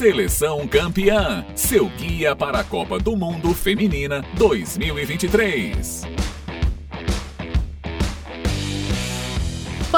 Seleção Campeã, seu guia para a Copa do Mundo Feminina 2023.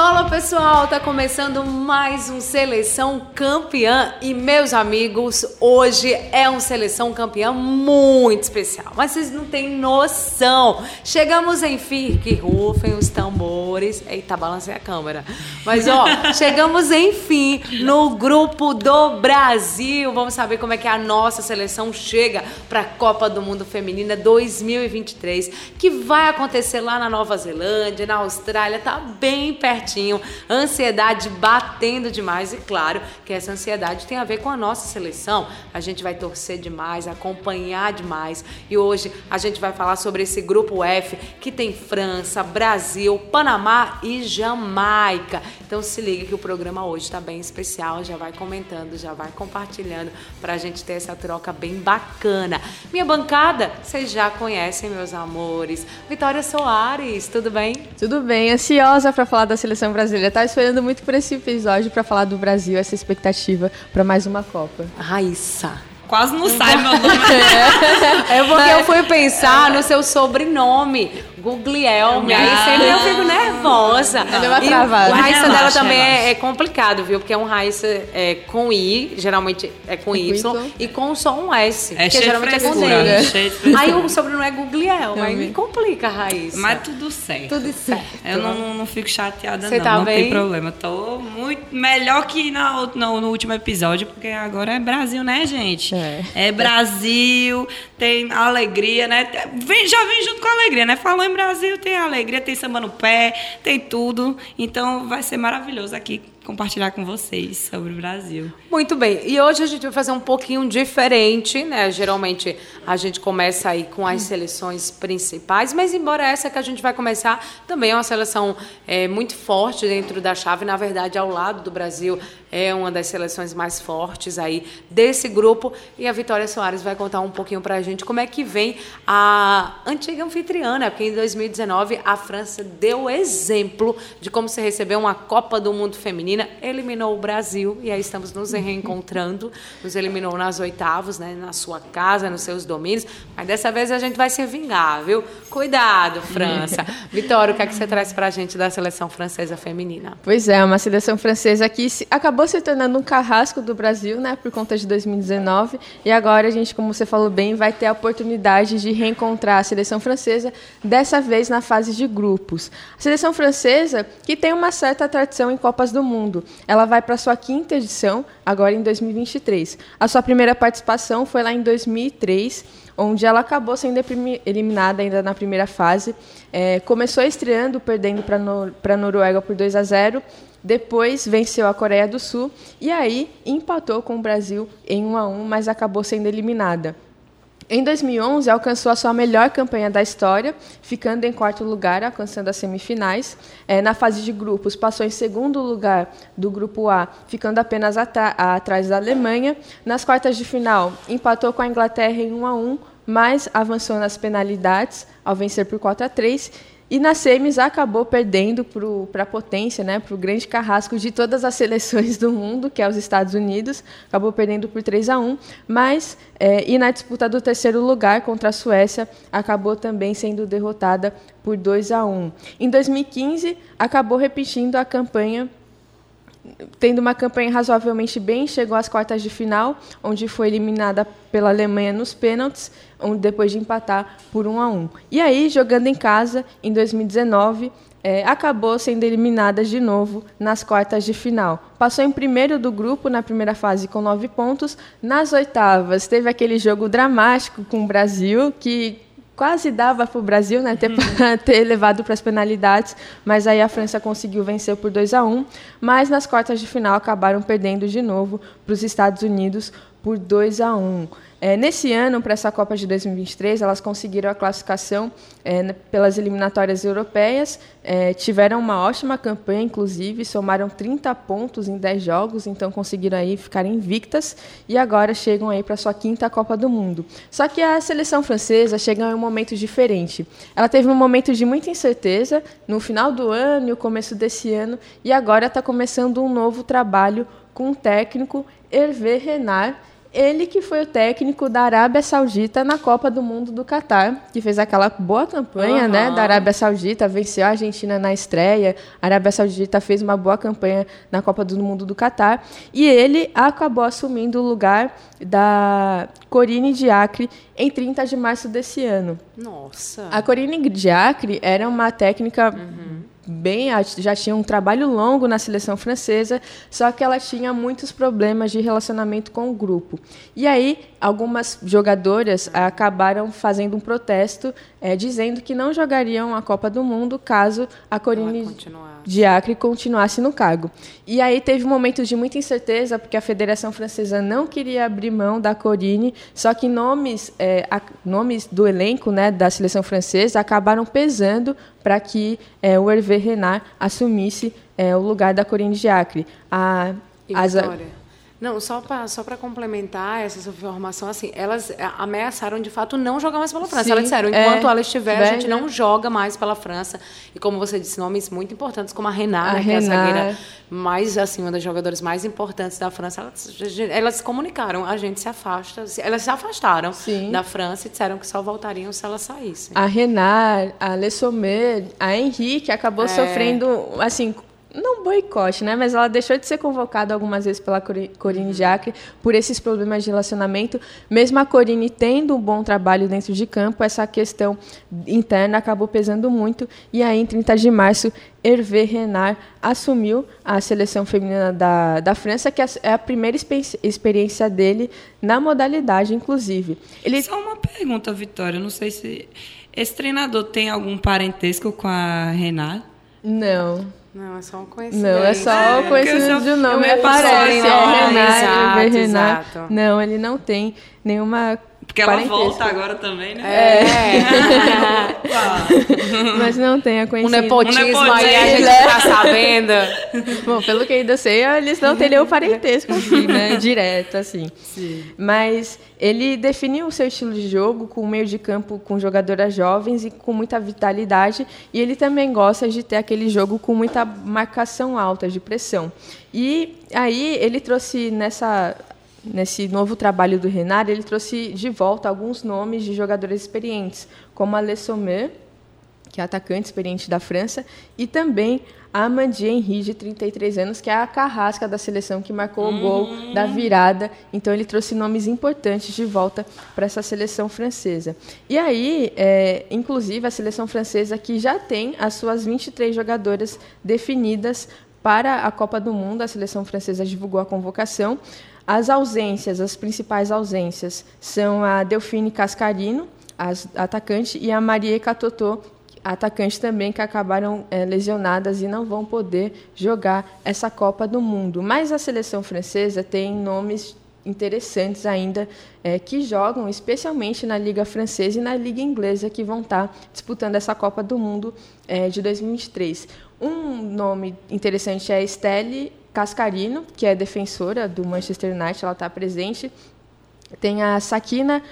Fala pessoal, tá começando mais um Seleção Campeã e meus amigos, hoje é um Seleção Campeã muito especial, mas vocês não têm noção. Chegamos enfim, que rufem os tambores. Eita, balancei a câmera. Mas ó, chegamos enfim no grupo do Brasil. Vamos saber como é que a nossa seleção chega para a Copa do Mundo Feminina 2023, que vai acontecer lá na Nova Zelândia, na Austrália, tá bem perto pertinho, ansiedade batendo demais e claro que essa ansiedade tem a ver com a nossa seleção. A gente vai torcer demais, acompanhar demais e hoje a gente vai falar sobre esse grupo F que tem França, Brasil, Panamá e Jamaica. Então se liga que o programa hoje está bem especial, já vai comentando, já vai compartilhando para a gente ter essa troca bem bacana. Minha bancada, vocês já conhecem, meus amores. Vitória Soares, tudo bem? Tudo bem, ansiosa para falar da seleção seleção brasileira. Estava esperando muito por esse episódio para falar do Brasil, essa expectativa para mais uma Copa. Raíssa quase não sai meu nome. É porque eu fui pensar no seu sobrenome. Guglielmi. Aí sempre eu fico nervosa. Ela é uma travada. O Raíssa dela também é, é, complicado, viu? Porque é um Raíssa é, com I, geralmente é com Y, e com só um S. É que geralmente frescura, é com D. De aí o sobrenome é Guglielmi. Aí me complica, Raíssa. Mas tudo certo. Tudo certo. Eu não, não, não fico chateada, Você não. Tá não bem? tem problema. Tô muito melhor que na, no, no último episódio, porque agora é Brasil, né, gente? É, é Brasil, tem alegria, né? Vem, já vem junto com a alegria, né? Falou em Brasil, tem alegria, tem samba no pé, tem tudo. Então vai ser maravilhoso aqui compartilhar com vocês sobre o Brasil. Muito bem. E hoje a gente vai fazer um pouquinho diferente, né? Geralmente a gente começa aí com as seleções principais, mas embora essa que a gente vai começar também é uma seleção é, muito forte dentro da chave, na verdade, ao lado do Brasil é uma das seleções mais fortes aí desse grupo e a Vitória Soares vai contar um pouquinho para gente como é que vem a antiga anfitriana, porque em 2019 a França deu exemplo de como se receber uma Copa do Mundo feminina, eliminou o Brasil e aí estamos nos reencontrando, nos eliminou nas oitavas, né, na sua casa, nos seus domínios, mas dessa vez a gente vai se vingar, viu? Cuidado, França. Vitória, o que é que você traz para a gente da seleção francesa feminina? Pois é, uma seleção francesa que acabou se tornando um carrasco do Brasil, né, por conta de 2019, e agora a gente, como você falou bem, vai ter a oportunidade de reencontrar a seleção francesa, dessa vez na fase de grupos. A seleção francesa, que tem uma certa tradição em Copas do Mundo, ela vai para sua quinta edição, agora em 2023. A sua primeira participação foi lá em 2003, onde ela acabou sendo eliminada ainda na primeira fase. É, começou estreando, perdendo para a Noruega por 2 a 0. Depois venceu a Coreia do Sul e aí empatou com o Brasil em 1 a 1, mas acabou sendo eliminada. Em 2011, alcançou a sua melhor campanha da história, ficando em quarto lugar, alcançando as semifinais. É, na fase de grupos, passou em segundo lugar do grupo A, ficando apenas atrás da Alemanha. Nas quartas de final, empatou com a Inglaterra em 1 a 1, mas avançou nas penalidades ao vencer por 4 a 3 e na semis acabou perdendo para a potência, né, para o grande carrasco de todas as seleções do mundo, que é os Estados Unidos. Acabou perdendo por 3 a 1 mas é, e na disputa do terceiro lugar contra a Suécia, acabou também sendo derrotada por 2 a 1 Em 2015, acabou repetindo a campanha tendo uma campanha razoavelmente bem, chegou às quartas de final, onde foi eliminada pela Alemanha nos pênaltis, depois de empatar por 1 a 1. E aí, jogando em casa, em 2019, é, acabou sendo eliminada de novo nas quartas de final. Passou em primeiro do grupo na primeira fase com nove pontos. Nas oitavas, teve aquele jogo dramático com o Brasil, que quase dava para o Brasil né, ter, ter levado para as penalidades, mas aí a França conseguiu vencer por 2 a 1 mas nas quartas de final acabaram perdendo de novo para os Estados Unidos por 2 a 1 é, nesse ano, para essa Copa de 2023, elas conseguiram a classificação é, pelas eliminatórias europeias, é, tiveram uma ótima campanha, inclusive, somaram 30 pontos em 10 jogos, então conseguiram aí ficar invictas e agora chegam aí para sua quinta Copa do Mundo. Só que a seleção francesa chega em um momento diferente. Ela teve um momento de muita incerteza no final do ano e o começo desse ano, e agora está começando um novo trabalho com o técnico Hervé Renard, ele que foi o técnico da Arábia Saudita na Copa do Mundo do Catar, que fez aquela boa campanha, uhum. né, da Arábia Saudita, venceu a Argentina na estreia. A Arábia Saudita fez uma boa campanha na Copa do Mundo do Catar e ele acabou assumindo o lugar da Corine Diacre em 30 de março desse ano. Nossa. A Corine Diacre era uma técnica uhum bem, já tinha um trabalho longo na seleção francesa, só que ela tinha muitos problemas de relacionamento com o grupo. E aí, algumas jogadoras acabaram fazendo um protesto é, dizendo que não jogariam a Copa do Mundo caso a Corine Diacre continuasse no cargo. E aí teve momentos de muita incerteza, porque a Federação Francesa não queria abrir mão da Corine, só que nomes, é, a, nomes do elenco né, da seleção francesa acabaram pesando para que é, o Hervé Renard assumisse é, o lugar da Corine Diacre. A, as, não, só para só complementar essa informação, assim, elas é, ameaçaram de fato não jogar mais pela França. Sim, elas disseram, enquanto é, ela estiver, a gente não joga mais pela França. E como você disse, nomes muito importantes, como a Renata, a que Renata. é a zagueira mais, assim, uma das jogadoras mais importantes da França, elas, elas comunicaram, a gente se afasta, elas se afastaram Sim. da França e disseram que só voltariam se elas saíssem. A Renata, a Le Sommer, a Henrique acabou é. sofrendo, assim, não boicote, né? Mas ela deixou de ser convocada algumas vezes pela Corine. Jacre por esses problemas de relacionamento. Mesmo a Corine tendo um bom trabalho dentro de campo, essa questão interna acabou pesando muito. E aí, em 30 de março, Hervé Renard assumiu a seleção feminina da, da França, que é, é a primeira experiência dele na modalidade, inclusive. Ele... Só uma pergunta, Vitória. Não sei se esse treinador tem algum parentesco com a Renard? Não. Não, é só um conhecimento. Não, é só o conhecimento de nome. É parece, é Renato, exato, Renato. Não, ele não tem nenhuma porque ela volta agora também, né? É. Mas não tem a conhecimento. Um nepotismo, um nepotismo aí a gente tá sabendo. Bom, pelo que ainda sei, eles não têm nenhum parentesco assim, né? Direto, assim. Sim. Mas ele definiu o seu estilo de jogo com o meio de campo com jogadoras jovens e com muita vitalidade. E ele também gosta de ter aquele jogo com muita marcação alta, de pressão. E aí ele trouxe nessa nesse novo trabalho do Renard, ele trouxe de volta alguns nomes de jogadores experientes, como a Le Sommer, que é atacante experiente da França, e também a Amandie Henry, de 33 anos, que é a carrasca da seleção que marcou o gol hum. da virada. Então, ele trouxe nomes importantes de volta para essa seleção francesa. E aí, é, inclusive, a seleção francesa que já tem as suas 23 jogadoras definidas para a Copa do Mundo, a seleção francesa divulgou a convocação. As ausências, as principais ausências, são a Delfine Cascarino, atacante, e a Maria Catotô, atacante também, que acabaram é, lesionadas e não vão poder jogar essa Copa do Mundo. Mas a seleção francesa tem nomes interessantes ainda é, que jogam especialmente na Liga Francesa e na Liga Inglesa que vão estar disputando essa Copa do Mundo é, de 2023. Um nome interessante é Estelle Cascarino, que é defensora do Manchester United, ela está presente. Tem a Sakina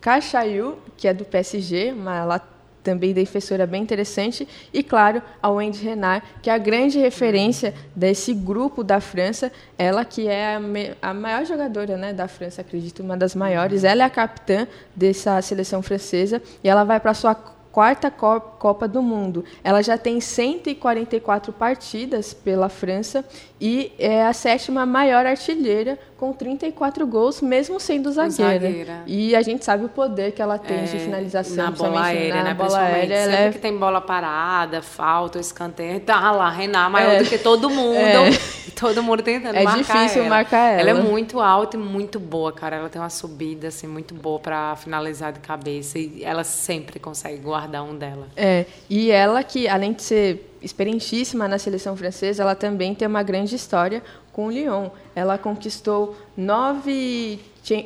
Cachayu, que é do PSG, uma, ela também defensora bem interessante. E, claro, a Wendy Renard, que é a grande referência desse grupo da França. Ela que é a, a maior jogadora né, da França, acredito, uma das maiores. Ela é a capitã dessa seleção francesa e ela vai para sua quarta Copa do Mundo. Ela já tem 144 partidas pela França e é a sétima maior artilheira com 34 gols, mesmo sendo zagueira. zagueira. E a gente sabe o poder que ela tem é, de finalização. Na bola aérea, na né? bola aérea. Sempre é... que tem bola parada, falta, escanteio, tá lá, Renan maior é. do que todo mundo. É. Todo mundo tentando é marcar difícil ela. marcar ela. Ela é muito alta e muito boa, cara. Ela tem uma subida assim muito boa para finalizar de cabeça e ela sempre consegue guardar um dela. É, e ela que além de ser experientíssima na seleção francesa, ela também tem uma grande história com o Lyon. Ela conquistou nove,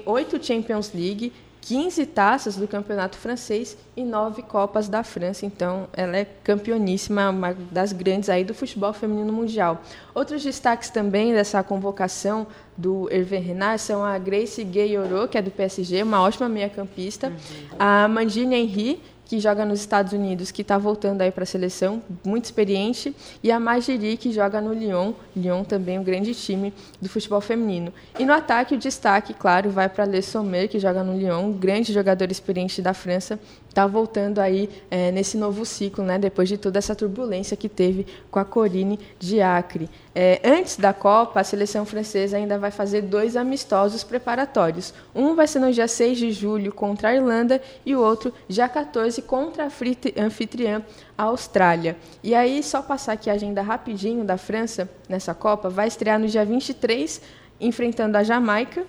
oito Champions League, 15 taças do campeonato francês e nove Copas da França. Então, ela é campeoníssima, uma das grandes aí do futebol feminino mundial. Outros destaques também dessa convocação do Hervé Renard são a Grace Gayoro, que é do PSG, uma ótima meia-campista, uhum. a Mandine Henry, que joga nos Estados Unidos, que está voltando aí para a seleção, muito experiente, e a Magiri, que joga no Lyon, Lyon também um grande time do futebol feminino. E no ataque, o destaque, claro, vai para Le Sommer, que joga no Lyon, um grande jogador experiente da França, está voltando aí é, nesse novo ciclo, né, depois de toda essa turbulência que teve com a Corine de Acre. É, antes da Copa, a seleção francesa ainda vai fazer dois amistosos preparatórios. Um vai ser no dia 6 de julho contra a Irlanda e o outro dia 14 contra a anfitriã, a Austrália. E aí, só passar aqui a agenda rapidinho da França nessa Copa, vai estrear no dia 23, enfrentando a Jamaica,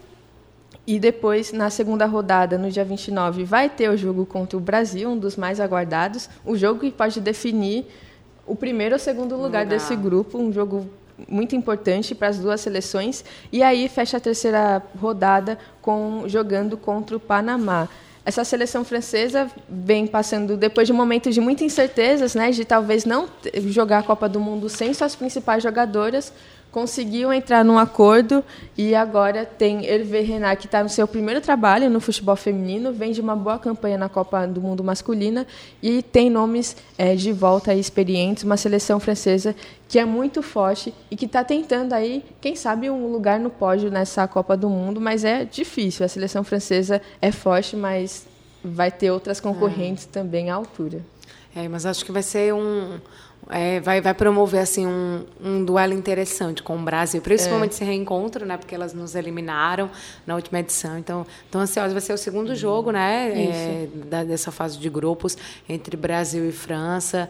e depois, na segunda rodada, no dia 29, vai ter o jogo contra o Brasil, um dos mais aguardados. O jogo que pode definir o primeiro ou segundo lugar desse grupo, um jogo muito importante para as duas seleções. E aí fecha a terceira rodada com jogando contra o Panamá. Essa seleção francesa vem passando depois de momentos de muitas incertezas, né, de talvez não jogar a Copa do Mundo sem suas principais jogadoras, conseguiu entrar num acordo e agora tem Hervé Renard, que está no seu primeiro trabalho no futebol feminino, vem de uma boa campanha na Copa do Mundo masculina e tem nomes é, de volta aí experientes, uma seleção francesa que é muito forte e que está tentando aí, quem sabe, um lugar no pódio nessa Copa do Mundo, mas é difícil. A seleção francesa é forte, mas vai ter outras concorrentes é. também à altura. É, mas acho que vai ser um é, vai, vai promover assim um, um duelo interessante com o Brasil, principalmente é. esse reencontro, né? Porque elas nos eliminaram na última edição. Então, tão ansiosa vai ser o segundo uhum. jogo, né? É, da, dessa fase de grupos entre Brasil e França.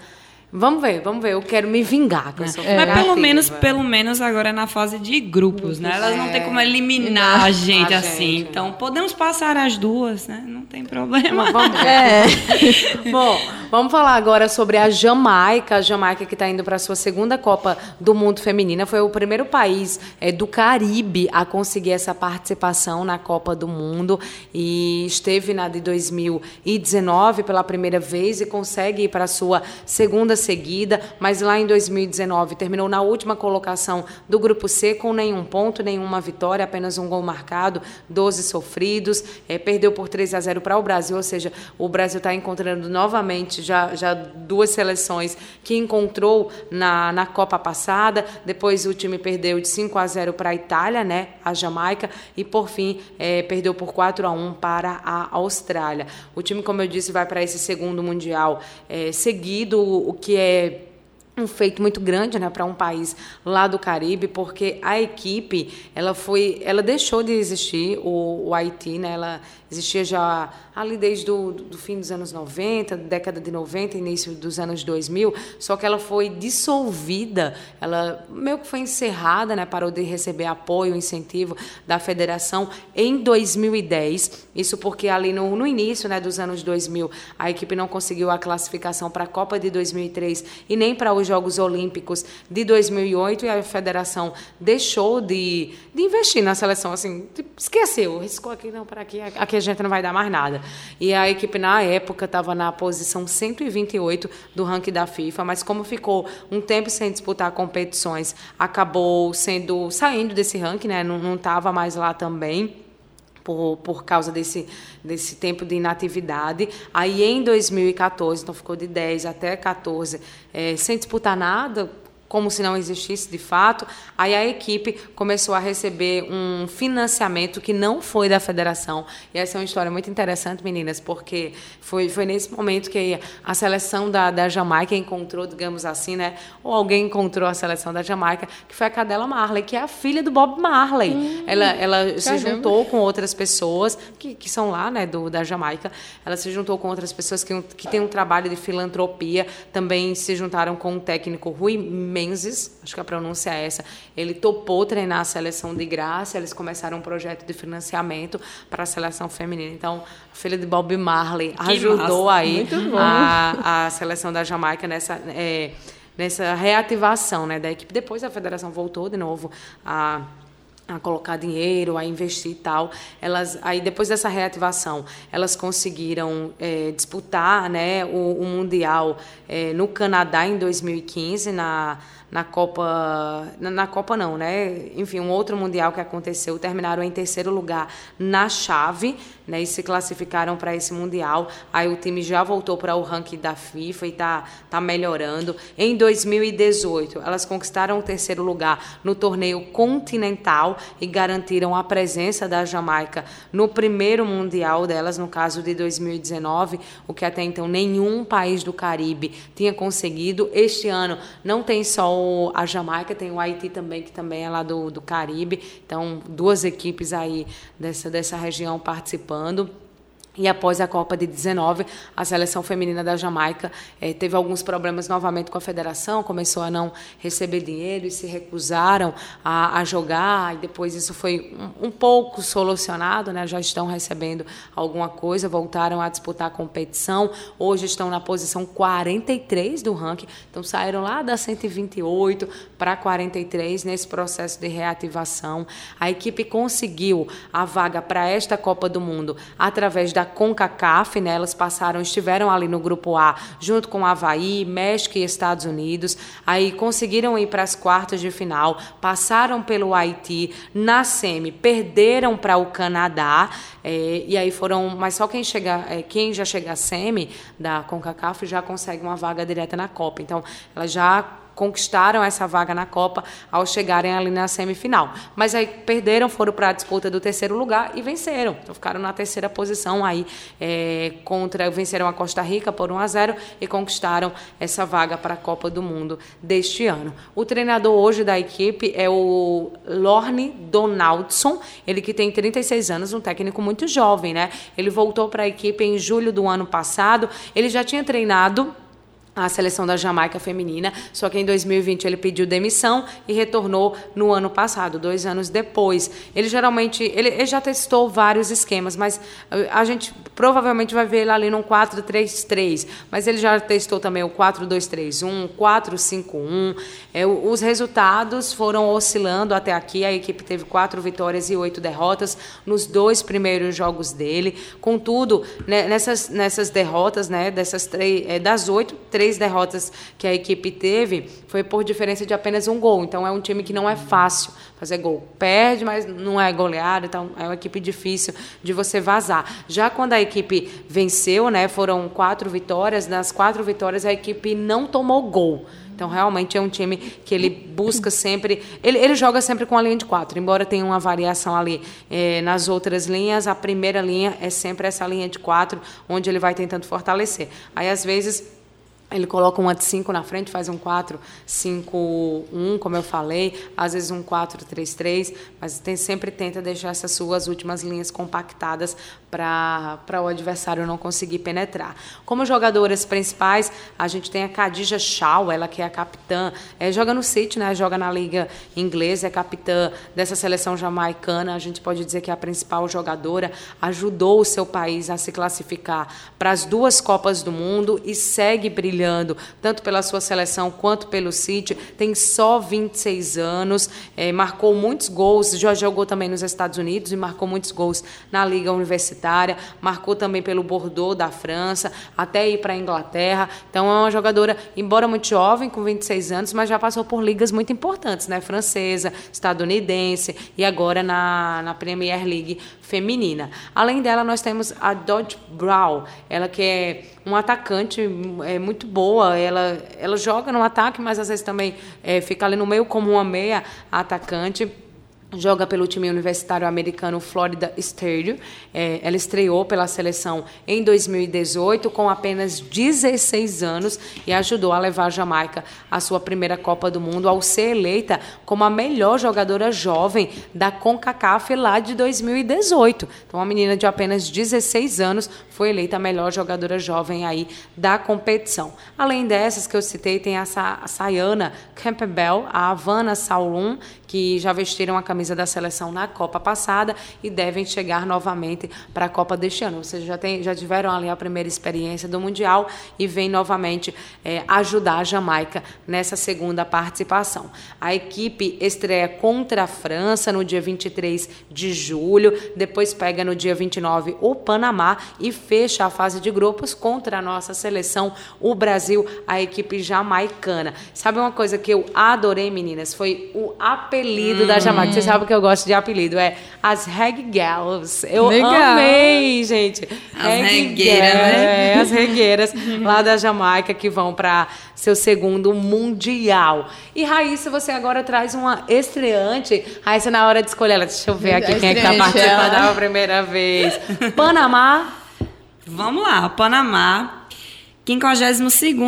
Vamos ver, vamos ver. Eu quero me vingar com essa é. Mas pelo menos, pelo menos agora é na fase de grupos, né? Elas não têm como eliminar a gente a assim. Gente, então, podemos passar as duas, né? Não tem problema. vamos ver. É. Bom, vamos falar agora sobre a Jamaica. A Jamaica que está indo para a sua segunda Copa do Mundo Feminina. Foi o primeiro país é, do Caribe a conseguir essa participação na Copa do Mundo. E esteve na de 2019 pela primeira vez e consegue ir para a sua segunda seguida, mas lá em 2019 terminou na última colocação do grupo C com nenhum ponto, nenhuma vitória, apenas um gol marcado, 12 sofridos, é, perdeu por 3 a 0 para o Brasil, ou seja, o Brasil está encontrando novamente já, já duas seleções que encontrou na, na Copa passada, depois o time perdeu de 5 a 0 para a Itália, né, a Jamaica, e por fim é, perdeu por 4 a 1 para a Austrália. O time, como eu disse, vai para esse segundo Mundial é, seguido, o que é um feito muito grande né, para um país lá do Caribe, porque a equipe ela foi, ela deixou de existir o, o Haiti, né, ela existia já ali desde o do fim dos anos 90, década de 90, início dos anos 2000, só que ela foi dissolvida, ela meio que foi encerrada, né, parou de receber apoio, incentivo da federação em 2010. Isso porque ali no, no início, né, dos anos 2000, a equipe não conseguiu a classificação para a Copa de 2003 e nem para os Jogos Olímpicos de 2008 e a federação deixou de, de investir na seleção, assim, esqueceu, riscou aqui não para aqui, aqui a gente não vai dar mais nada. E a equipe, na época, estava na posição 128 do ranking da FIFA, mas como ficou um tempo sem disputar competições, acabou sendo saindo desse ranking, né? Não estava mais lá também. Por, por causa desse, desse tempo de inatividade. Aí, em 2014, então ficou de 10 até 14, é, sem disputar nada, como se não existisse de fato. Aí a equipe começou a receber um financiamento que não foi da federação. E essa é uma história muito interessante, meninas, porque foi, foi nesse momento que a seleção da, da Jamaica encontrou, digamos assim, né? Ou alguém encontrou a seleção da Jamaica, que foi a Cadela Marley, que é a filha do Bob Marley. Hum, ela ela se juntou com outras pessoas que, que são lá, né, do, da Jamaica. Ela se juntou com outras pessoas que, que têm um trabalho de filantropia. Também se juntaram com o técnico Rui Acho que a pronúncia é essa, ele topou treinar a seleção de graça, eles começaram um projeto de financiamento para a seleção feminina. Então, a filha de Bob Marley que ajudou massa. aí a, a seleção da Jamaica nessa, é, nessa reativação né, da equipe. Depois a federação voltou de novo a a colocar dinheiro, a investir e tal. Elas, aí depois dessa reativação, elas conseguiram é, disputar, né, o, o mundial é, no Canadá em 2015 na na Copa, na, na, Copa não, né? Enfim, um outro mundial que aconteceu, terminaram em terceiro lugar na chave né, e se classificaram para esse Mundial. Aí o time já voltou para o ranking da FIFA e está tá melhorando. Em 2018, elas conquistaram o terceiro lugar no torneio continental e garantiram a presença da Jamaica no primeiro Mundial delas, no caso de 2019, o que até então nenhum país do Caribe tinha conseguido. Este ano não tem só a Jamaica, tem o Haiti também, que também é lá do, do Caribe. Então, duas equipes aí dessa, dessa região participando participando. E após a Copa de 19, a seleção feminina da Jamaica eh, teve alguns problemas novamente com a federação, começou a não receber dinheiro e se recusaram a, a jogar. E depois isso foi um, um, pouco solucionado, né? já estão recebendo alguma coisa, voltaram a disputar a competição. Hoje estão na posição 43 do ranking, então saíram lá da 128 para 43 nesse processo de reativação. A equipe conseguiu a vaga para esta Copa do Mundo através da CONCACAF, né? Elas passaram, estiveram ali no grupo A, junto com Havaí, México e Estados Unidos. Aí conseguiram ir para as quartas de final, passaram pelo Haiti, na semi, perderam para o Canadá. É, e aí foram, mas só quem chega, é, quem já chega à semi da CONCACAF já consegue uma vaga direta na Copa. Então, ela já conquistaram essa vaga na Copa ao chegarem ali na semifinal. Mas aí perderam, foram para a disputa do terceiro lugar e venceram. Então ficaram na terceira posição aí é, contra venceram a Costa Rica por 1 a 0 e conquistaram essa vaga para a Copa do Mundo deste ano. O treinador hoje da equipe é o Lorne Donaldson, ele que tem 36 anos, um técnico muito jovem, né? Ele voltou para a equipe em julho do ano passado. Ele já tinha treinado a seleção da Jamaica feminina, só que em 2020 ele pediu demissão e retornou no ano passado, dois anos depois. Ele geralmente, ele, ele já testou vários esquemas, mas eh, a gente provavelmente vai ver ele ali num 4-3-3, mas ele já testou também o 4-2-3-1, 4-5-1. É, os resultados foram oscilando até aqui, a equipe teve quatro vitórias e oito derrotas nos dois primeiros jogos dele. Contudo, né, nessas, nessas derrotas, né, dessas três, é, das oito, três três derrotas que a equipe teve foi por diferença de apenas um gol. Então é um time que não é fácil fazer gol. Perde, mas não é goleado, então é uma equipe difícil de você vazar. Já quando a equipe venceu, né, foram quatro vitórias, nas quatro vitórias a equipe não tomou gol. Então, realmente é um time que ele busca sempre. Ele, ele joga sempre com a linha de quatro, embora tenha uma variação ali é, nas outras linhas. A primeira linha é sempre essa linha de quatro, onde ele vai tentando fortalecer. Aí, às vezes ele coloca um de 5 na frente, faz um 4, 5, 1, como eu falei, às vezes um 4, 3, 3, mas tem, sempre tenta deixar essas suas últimas linhas compactadas para o adversário não conseguir penetrar. Como jogadoras principais, a gente tem a Khadija Shaw, ela que é a capitã, é, joga no City, né, joga na Liga Inglesa, é capitã dessa seleção jamaicana, a gente pode dizer que é a principal jogadora, ajudou o seu país a se classificar para as duas Copas do Mundo e segue brilhando brilhando, tanto pela sua seleção quanto pelo City. Tem só 26 anos, é, marcou muitos gols, já jogou também nos Estados Unidos e marcou muitos gols na Liga Universitária, marcou também pelo Bordeaux da França, até ir para a Inglaterra. Então é uma jogadora, embora muito jovem, com 26 anos, mas já passou por ligas muito importantes, né? Francesa, estadunidense e agora na, na Premier League feminina. Além dela, nós temos a Dodge Brown, ela que é um atacante é, muito boa. Ela, ela joga no ataque, mas às vezes também é, fica ali no meio como uma meia atacante joga pelo time universitário americano Florida State. É, ela estreou pela seleção em 2018 com apenas 16 anos e ajudou a levar a Jamaica à sua primeira Copa do Mundo ao ser eleita como a melhor jogadora jovem da CONCACAF lá de 2018. Então, uma menina de apenas 16 anos foi eleita a melhor jogadora jovem aí da competição. Além dessas que eu citei, tem a, Sa a Sayana Campbell, a Havana Saulum, que já vestiram a camisa da seleção na Copa passada e devem chegar novamente para a Copa deste ano. Ou seja, já, tem, já tiveram ali a primeira experiência do Mundial e vem novamente é, ajudar a Jamaica nessa segunda participação. A equipe estreia contra a França no dia 23 de julho, depois pega no dia 29 o Panamá e fecha a fase de grupos contra a nossa seleção, o Brasil, a equipe jamaicana. Sabe uma coisa que eu adorei, meninas? Foi o apelido hum. da Jamaica. Vocês sabe o que eu gosto de apelido? É as Reg Gals. Eu Legal. amei, gente. As Reg regueiras, né? É, as regueiras lá da Jamaica que vão para seu segundo mundial. E Raíssa, você agora traz uma estreante. Raíssa, na hora de escolher ela, deixa eu ver A aqui quem é que tá participando ela. da primeira vez. Panamá. Vamos lá, Panamá, 52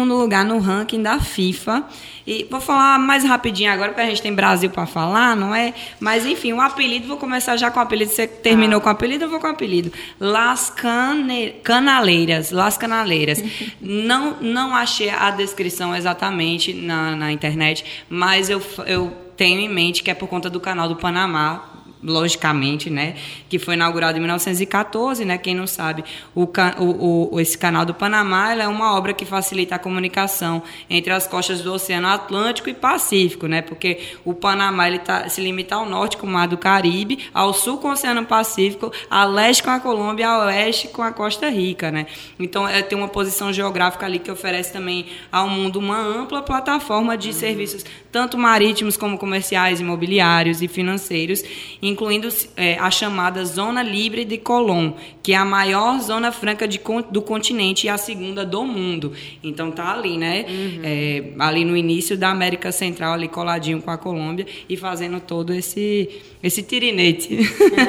lugar no ranking da FIFA. E vou falar mais rapidinho agora, porque a gente tem Brasil para falar, não é? Mas enfim, o apelido, vou começar já com o apelido. Você terminou com o apelido, eu vou com o apelido. Las Cane- Canaleiras. Las Canaleiras. não, não achei a descrição exatamente na, na internet, mas eu, eu tenho em mente que é por conta do canal do Panamá, logicamente, né, que foi inaugurado em 1914, né, quem não sabe, o, o- o- esse canal do Panamá é uma obra que facilita a comunicação entre as costas do Oceano Atlântico e Pacífico, né, porque o Panamá ele tá, se limita ao norte com o Mar do Caribe, ao sul com o Oceano Pacífico, a leste com a Colômbia, a oeste com a Costa Rica, né, então é, tem uma posição geográfica ali que oferece também ao mundo uma ampla plataforma de serviços, tanto marítimos como comerciais, imobiliários e financeiros, incluindo eh, a chamada Zona Livre de Colón, que é a maior zona franca de do continente e a segunda do mundo. Então tá ali, né? Eh, ali no início da América Central, ali coladinho com a Colômbia e fazendo todo esse esse tirinete.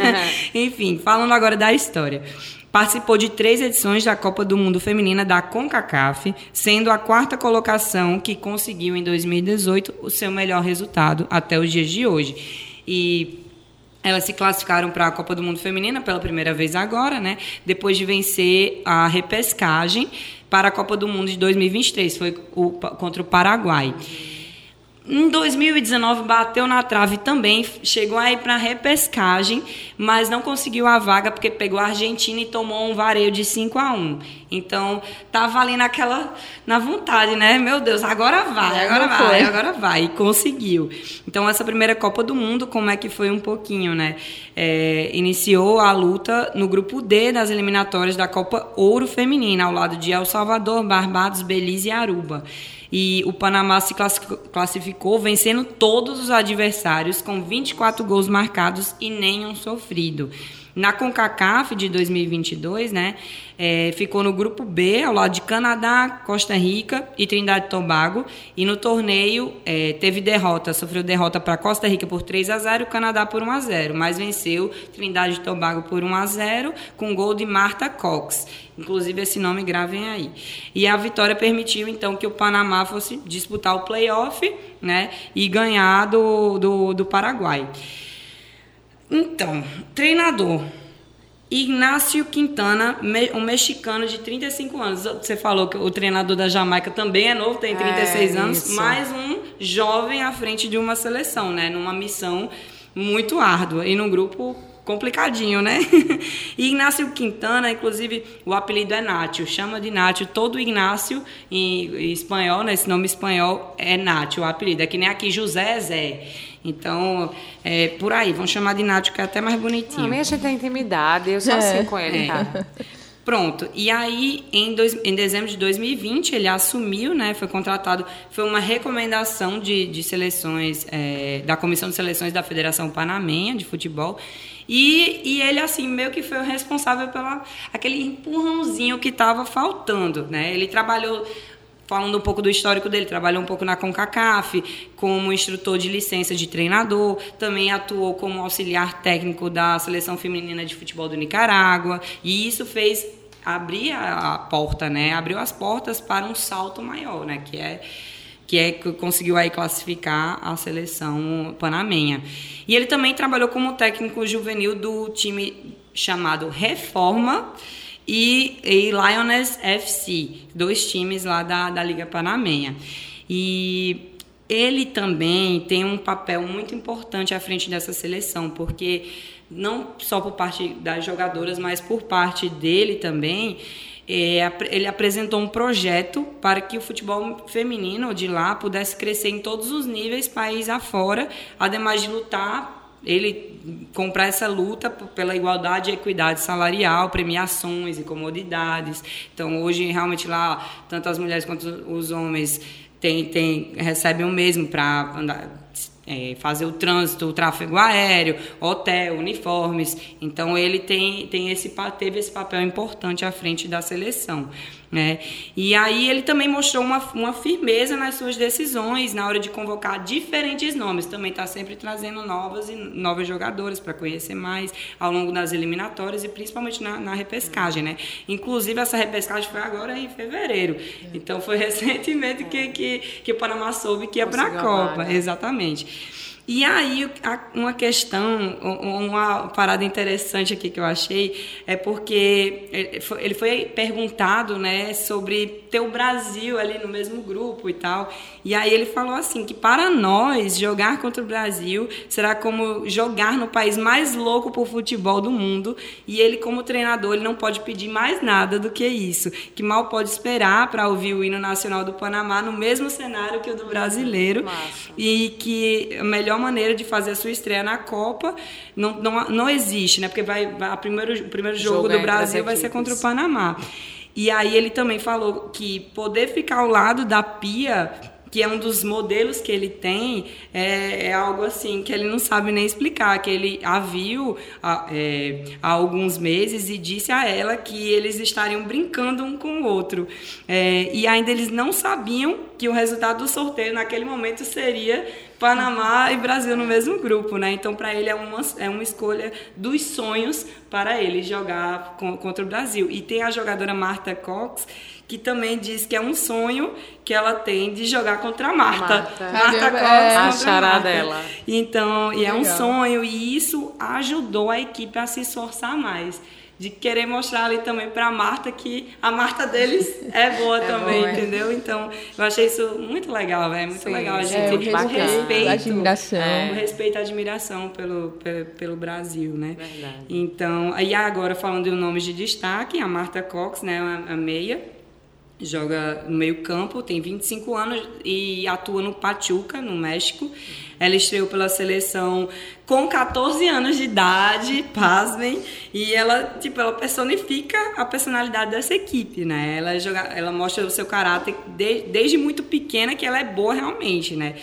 Enfim, falando agora da história. Participou de três edições da Copa do Mundo Feminina da CONCACAF, sendo a quarta colocação que conseguiu em 2018 o seu melhor resultado até os dias de hoje. E elas se classificaram para a Copa do Mundo Feminina pela primeira vez agora, né? Depois de vencer a repescagem para a Copa do Mundo de 2023, foi o- contra o Paraguai. Em 2019 bateu na trave também, chegou aí para repescagem, mas não conseguiu a vaga porque pegou a Argentina e tomou um vareio de 5 a 1. Então, tava ali naquela na vontade, né? Meu Deus, agora vai, É, agora não vai, foi. agora vai e conseguiu. Então, essa primeira Copa do Mundo, como é que foi um pouquinho, né? É, iniciou a luta no grupo D das eliminatórias da Copa Ouro Feminina, ao lado de El Salvador, Barbados, Belize e Aruba. E o Panamá se classificou, vencendo todos os adversários com 24 gols marcados e nenhum sofrido. Na CONCACAF de 2022, né, é, ficou no grupo B, ao lado de Canadá, Costa Rica e Trindade e Tobago. E no torneio é, teve derrota, sofreu derrota para Costa Rica por 3 a 0 e o Canadá por 1 a 0 mas venceu Trindade e Tobago por 1 a 0 com gol de Marta Cox. Inclusive, esse nome gravem aí. E a vitória permitiu, então, que o Panamá fosse disputar o playoff né, e ganhar do, do, do Paraguai. Então, treinador. Ignácio Quintana, um mexicano de 35 anos. Você falou que o treinador da Jamaica também é novo, tem 36 É, anos, isso. mais um jovem à frente de uma seleção, né? Numa missão muito árdua e num grupo complicadinho, né? E Ignácio Quintana, inclusive, o apelido é Nátio, chama de Nátio. Todo Ignácio em, espanhol, né? Esse nome espanhol é Nátio, o apelido. É que nem aqui José é Zé. Então, é por aí, vão chamar de Nátio, que é até mais bonitinho. Não, nem a gente tem intimidade, eu sou É. assim com ele, É. cara. Pronto. E aí, em, dois- em dezembro de 2020, ele assumiu, né? Foi contratado. Foi uma recomendação de, de seleções, é, da Comissão de Seleções da Federação Panamenha de Futebol. E, e ele, assim, meio que foi o responsável pela aquele empurrãozinho que estava faltando, né? Ele trabalhou falando um pouco do histórico dele, trabalhou um pouco na CONCACAF, como instrutor de licença de treinador, também atuou como auxiliar técnico da seleção feminina de futebol do Nicarágua, e isso fez abrir a porta, né? Abriu as portas para um salto maior, né? Que é que é que conseguiu aí classificar a seleção panamenha. E ele também trabalhou como técnico juvenil do time chamado Reforma e, e Lioness FC, dois times lá da, da Liga Panamenha. E ele também tem um papel muito importante à frente dessa seleção, porque não só por parte das jogadoras, mas por parte dele também, ele apresentou um projeto para que o futebol feminino de lá pudesse crescer em todos os níveis, país afora, ademais de lutar ele comprar essa luta pela igualdade e equidade salarial, premiações e comodidades. Então, hoje, realmente, lá, tanto as mulheres quanto os homens têm, recebem o mesmo para é, fazer o trânsito, o tráfego aéreo, hotel, uniformes. Então ele tem, tem esse, teve esse papel importante à frente da seleção. Né? E aí ele também mostrou uma, uma firmeza nas suas decisões na hora de convocar diferentes nomes. Também está sempre trazendo novas e novas jogadoras para conhecer mais ao longo das eliminatórias e principalmente na, na, repescagem, né? Inclusive essa repescagem foi agora em fevereiro. Então foi recentemente que, que, que o Panamá soube que ia para a Copa. Exatamente. E aí, uma questão, uma parada interessante aqui que eu achei, é porque ele foi perguntado né, sobre ter o Brasil ali no mesmo grupo e tal. E aí ele falou assim, que para nós, jogar contra o Brasil será como jogar no país mais louco por futebol do mundo. E ele, como treinador, ele não pode pedir mais nada do que isso. Que mal pode esperar para ouvir o hino nacional do Panamá no mesmo cenário que o do brasileiro. Massa. E que a melhor melhor maneira de fazer a sua estreia na Copa não, não, não existe, né? Porque vai, vai a primeiro, o primeiro jogo, jogo do Brasil vai ser contra o Panamá. E aí ele também falou que poder ficar ao lado da Pia que é um dos modelos que ele tem, é, é, algo assim que ele não sabe nem explicar, que ele a viu há, é, há alguns meses e disse a ela que eles estariam brincando um com o outro. É, e ainda eles não sabiam que o resultado do sorteio naquele momento seria Panamá e Brasil no mesmo grupo, né? Então, para ele é uma, é uma escolha dos sonhos para ele jogar com, contra o Brasil. E tem a jogadora Marta Cox, que também diz que é um sonho que ela tem de jogar contra a Marta. Marta, Marta Cox é, a chará dela. Então, e é um sonho e isso ajudou a equipe a se esforçar mais de querer mostrar ali também para a Marta que a Marta deles é boa é também, boa, entendeu? Então, eu achei isso muito legal, é muito Sim, legal a gente é, o respeito, admiração. É. o respeito e admiração pelo, pelo, pelo Brasil, né? Verdade. Então, aí agora falando de nomes de destaque, a Marta Cox, né, a, a meia joga no meio-campo, tem 25 anos e atua no Pachuca, no México. Ela estreou pela seleção com 14 anos de idade, pasmem, e ela, tipo, ela personifica a personalidade dessa equipe, né? Ela joga, ela mostra o seu caráter de, desde muito pequena que ela é boa realmente, né?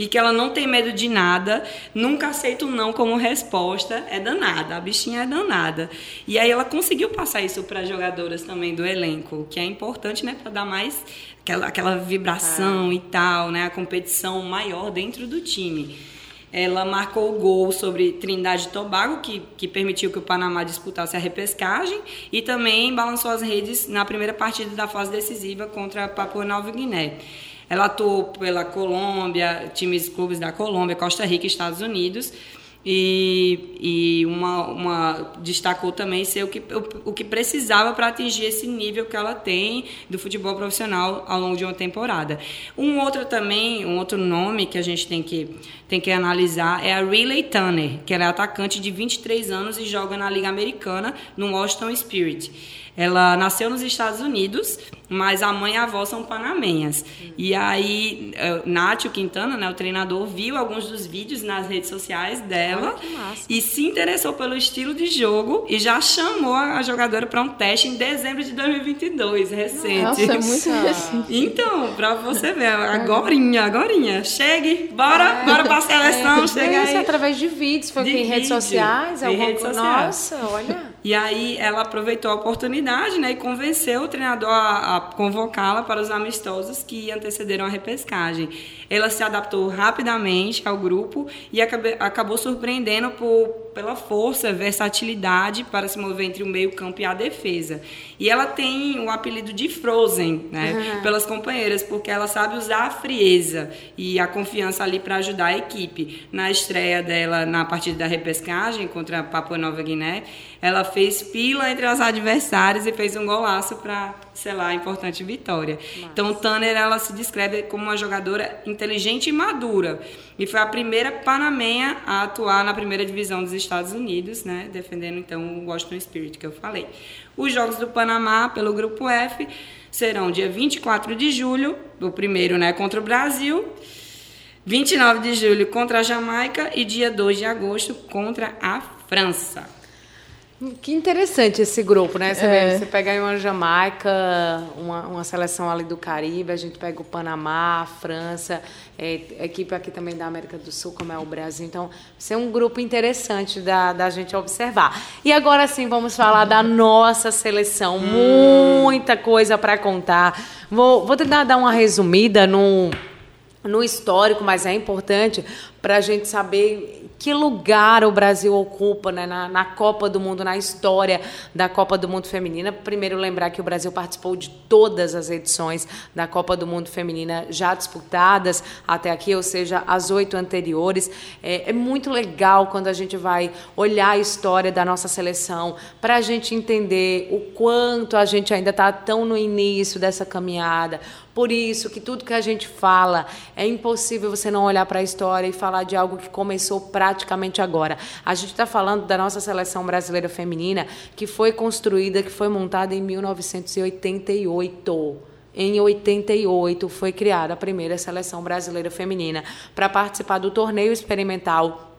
E que ela não tem medo de nada, nunca aceita o não como resposta, é danada, a bichinha é danada. E aí ela conseguiu passar isso para as jogadoras também do elenco, que é importante, né, para dar mais aquela, aquela vibração é. e tal, né, a competição maior dentro do time. Ela marcou o gol sobre Trindade e Tobago, que, que permitiu que o Panamá disputasse a repescagem, e também balançou as redes na primeira partida da fase decisiva contra a Papua Nova Guiné. Ela atuou pela Colômbia, times clubes da Colômbia, Costa Rica Estados Unidos. E, e uma, uma, destacou também ser o que, o, o que precisava para atingir esse nível que ela tem do futebol profissional ao longo de uma temporada. Um outro também, um outro nome que a gente tem que, tem que analisar é a Riley Tanner, que ela é atacante de 23 anos e joga na Liga Americana no Washington Spirit. Ela nasceu nos Estados Unidos, mas a mãe e a avó são panamenhas. E aí, eh, Nátio Quintana, né, o treinador, viu alguns dos vídeos nas redes sociais dela e se interessou pelo estilo de jogo e já chamou a jogadora para um teste em dezembro de 2022, recente. Nossa, é muito recente. Então, para você ver, agorinha, agorinha. Chegue, bora, é. bora para a seleção, é. chega aí. através de vídeos, foi de em redes sociais? De redes sociais. Nossa, olha... E aí ela aproveitou a oportunidade né, e convenceu o treinador a, a convocá-la para os amistosos que antecederam a repescagem. Ela se adaptou rapidamente ao grupo e acabou surpreendendo por, pela força, versatilidade para se mover entre o meio-campo e a defesa. E ela tem o apelido de Frozen, né, uhum. pelas companheiras, porque ela sabe usar a frieza e a confiança ali para ajudar a equipe. Na estreia dela na partida da repescagem contra a Papua Nova Guiné, ela fez pila entre as adversárias e fez um golaço para, sei lá, a importante vitória. Nossa. Então, Tanner ela se descreve como uma jogadora inteligente e madura. E foi a primeira panamenha a atuar na primeira divisão dos Estados Unidos, né, defendendo então o Washington Spirit que eu falei. Os jogos do Panamá pelo grupo F serão dia 24 de julho, o primeiro, né, contra o Brasil. 29 de julho contra a Jamaica e dia 2 de agosto contra a França. Que interessante esse grupo, né? Você, é. vê, você pega aí uma Jamaica, uma, uma, seleção ali do Caribe, a gente pega o Panamá, a França, é, equipe aqui também da América do Sul, como é o Brasil. Então, vai é um grupo interessante da, da gente observar. E agora sim, vamos falar da nossa seleção. Hum. Muita coisa para contar. Vou, vou tentar dar uma resumida no, no histórico, mas é importante para a gente saber que lugar o Brasil ocupa né, na, na, Copa do Mundo, na história da Copa do Mundo Feminina. Primeiro, lembrar que o Brasil participou de todas as edições da Copa do Mundo Feminina já disputadas até aqui, ou seja, as oito anteriores. É, é muito legal quando a gente vai olhar a história da nossa seleção para a gente entender o quanto a gente ainda está tão no início dessa caminhada, por isso que tudo que a gente fala é impossível você não olhar para a história e falar de algo que começou praticamente agora. A gente está falando da nossa seleção brasileira feminina que foi construída, que foi montada em 1988. Em 88 foi criada a primeira seleção brasileira feminina para participar do torneio experimental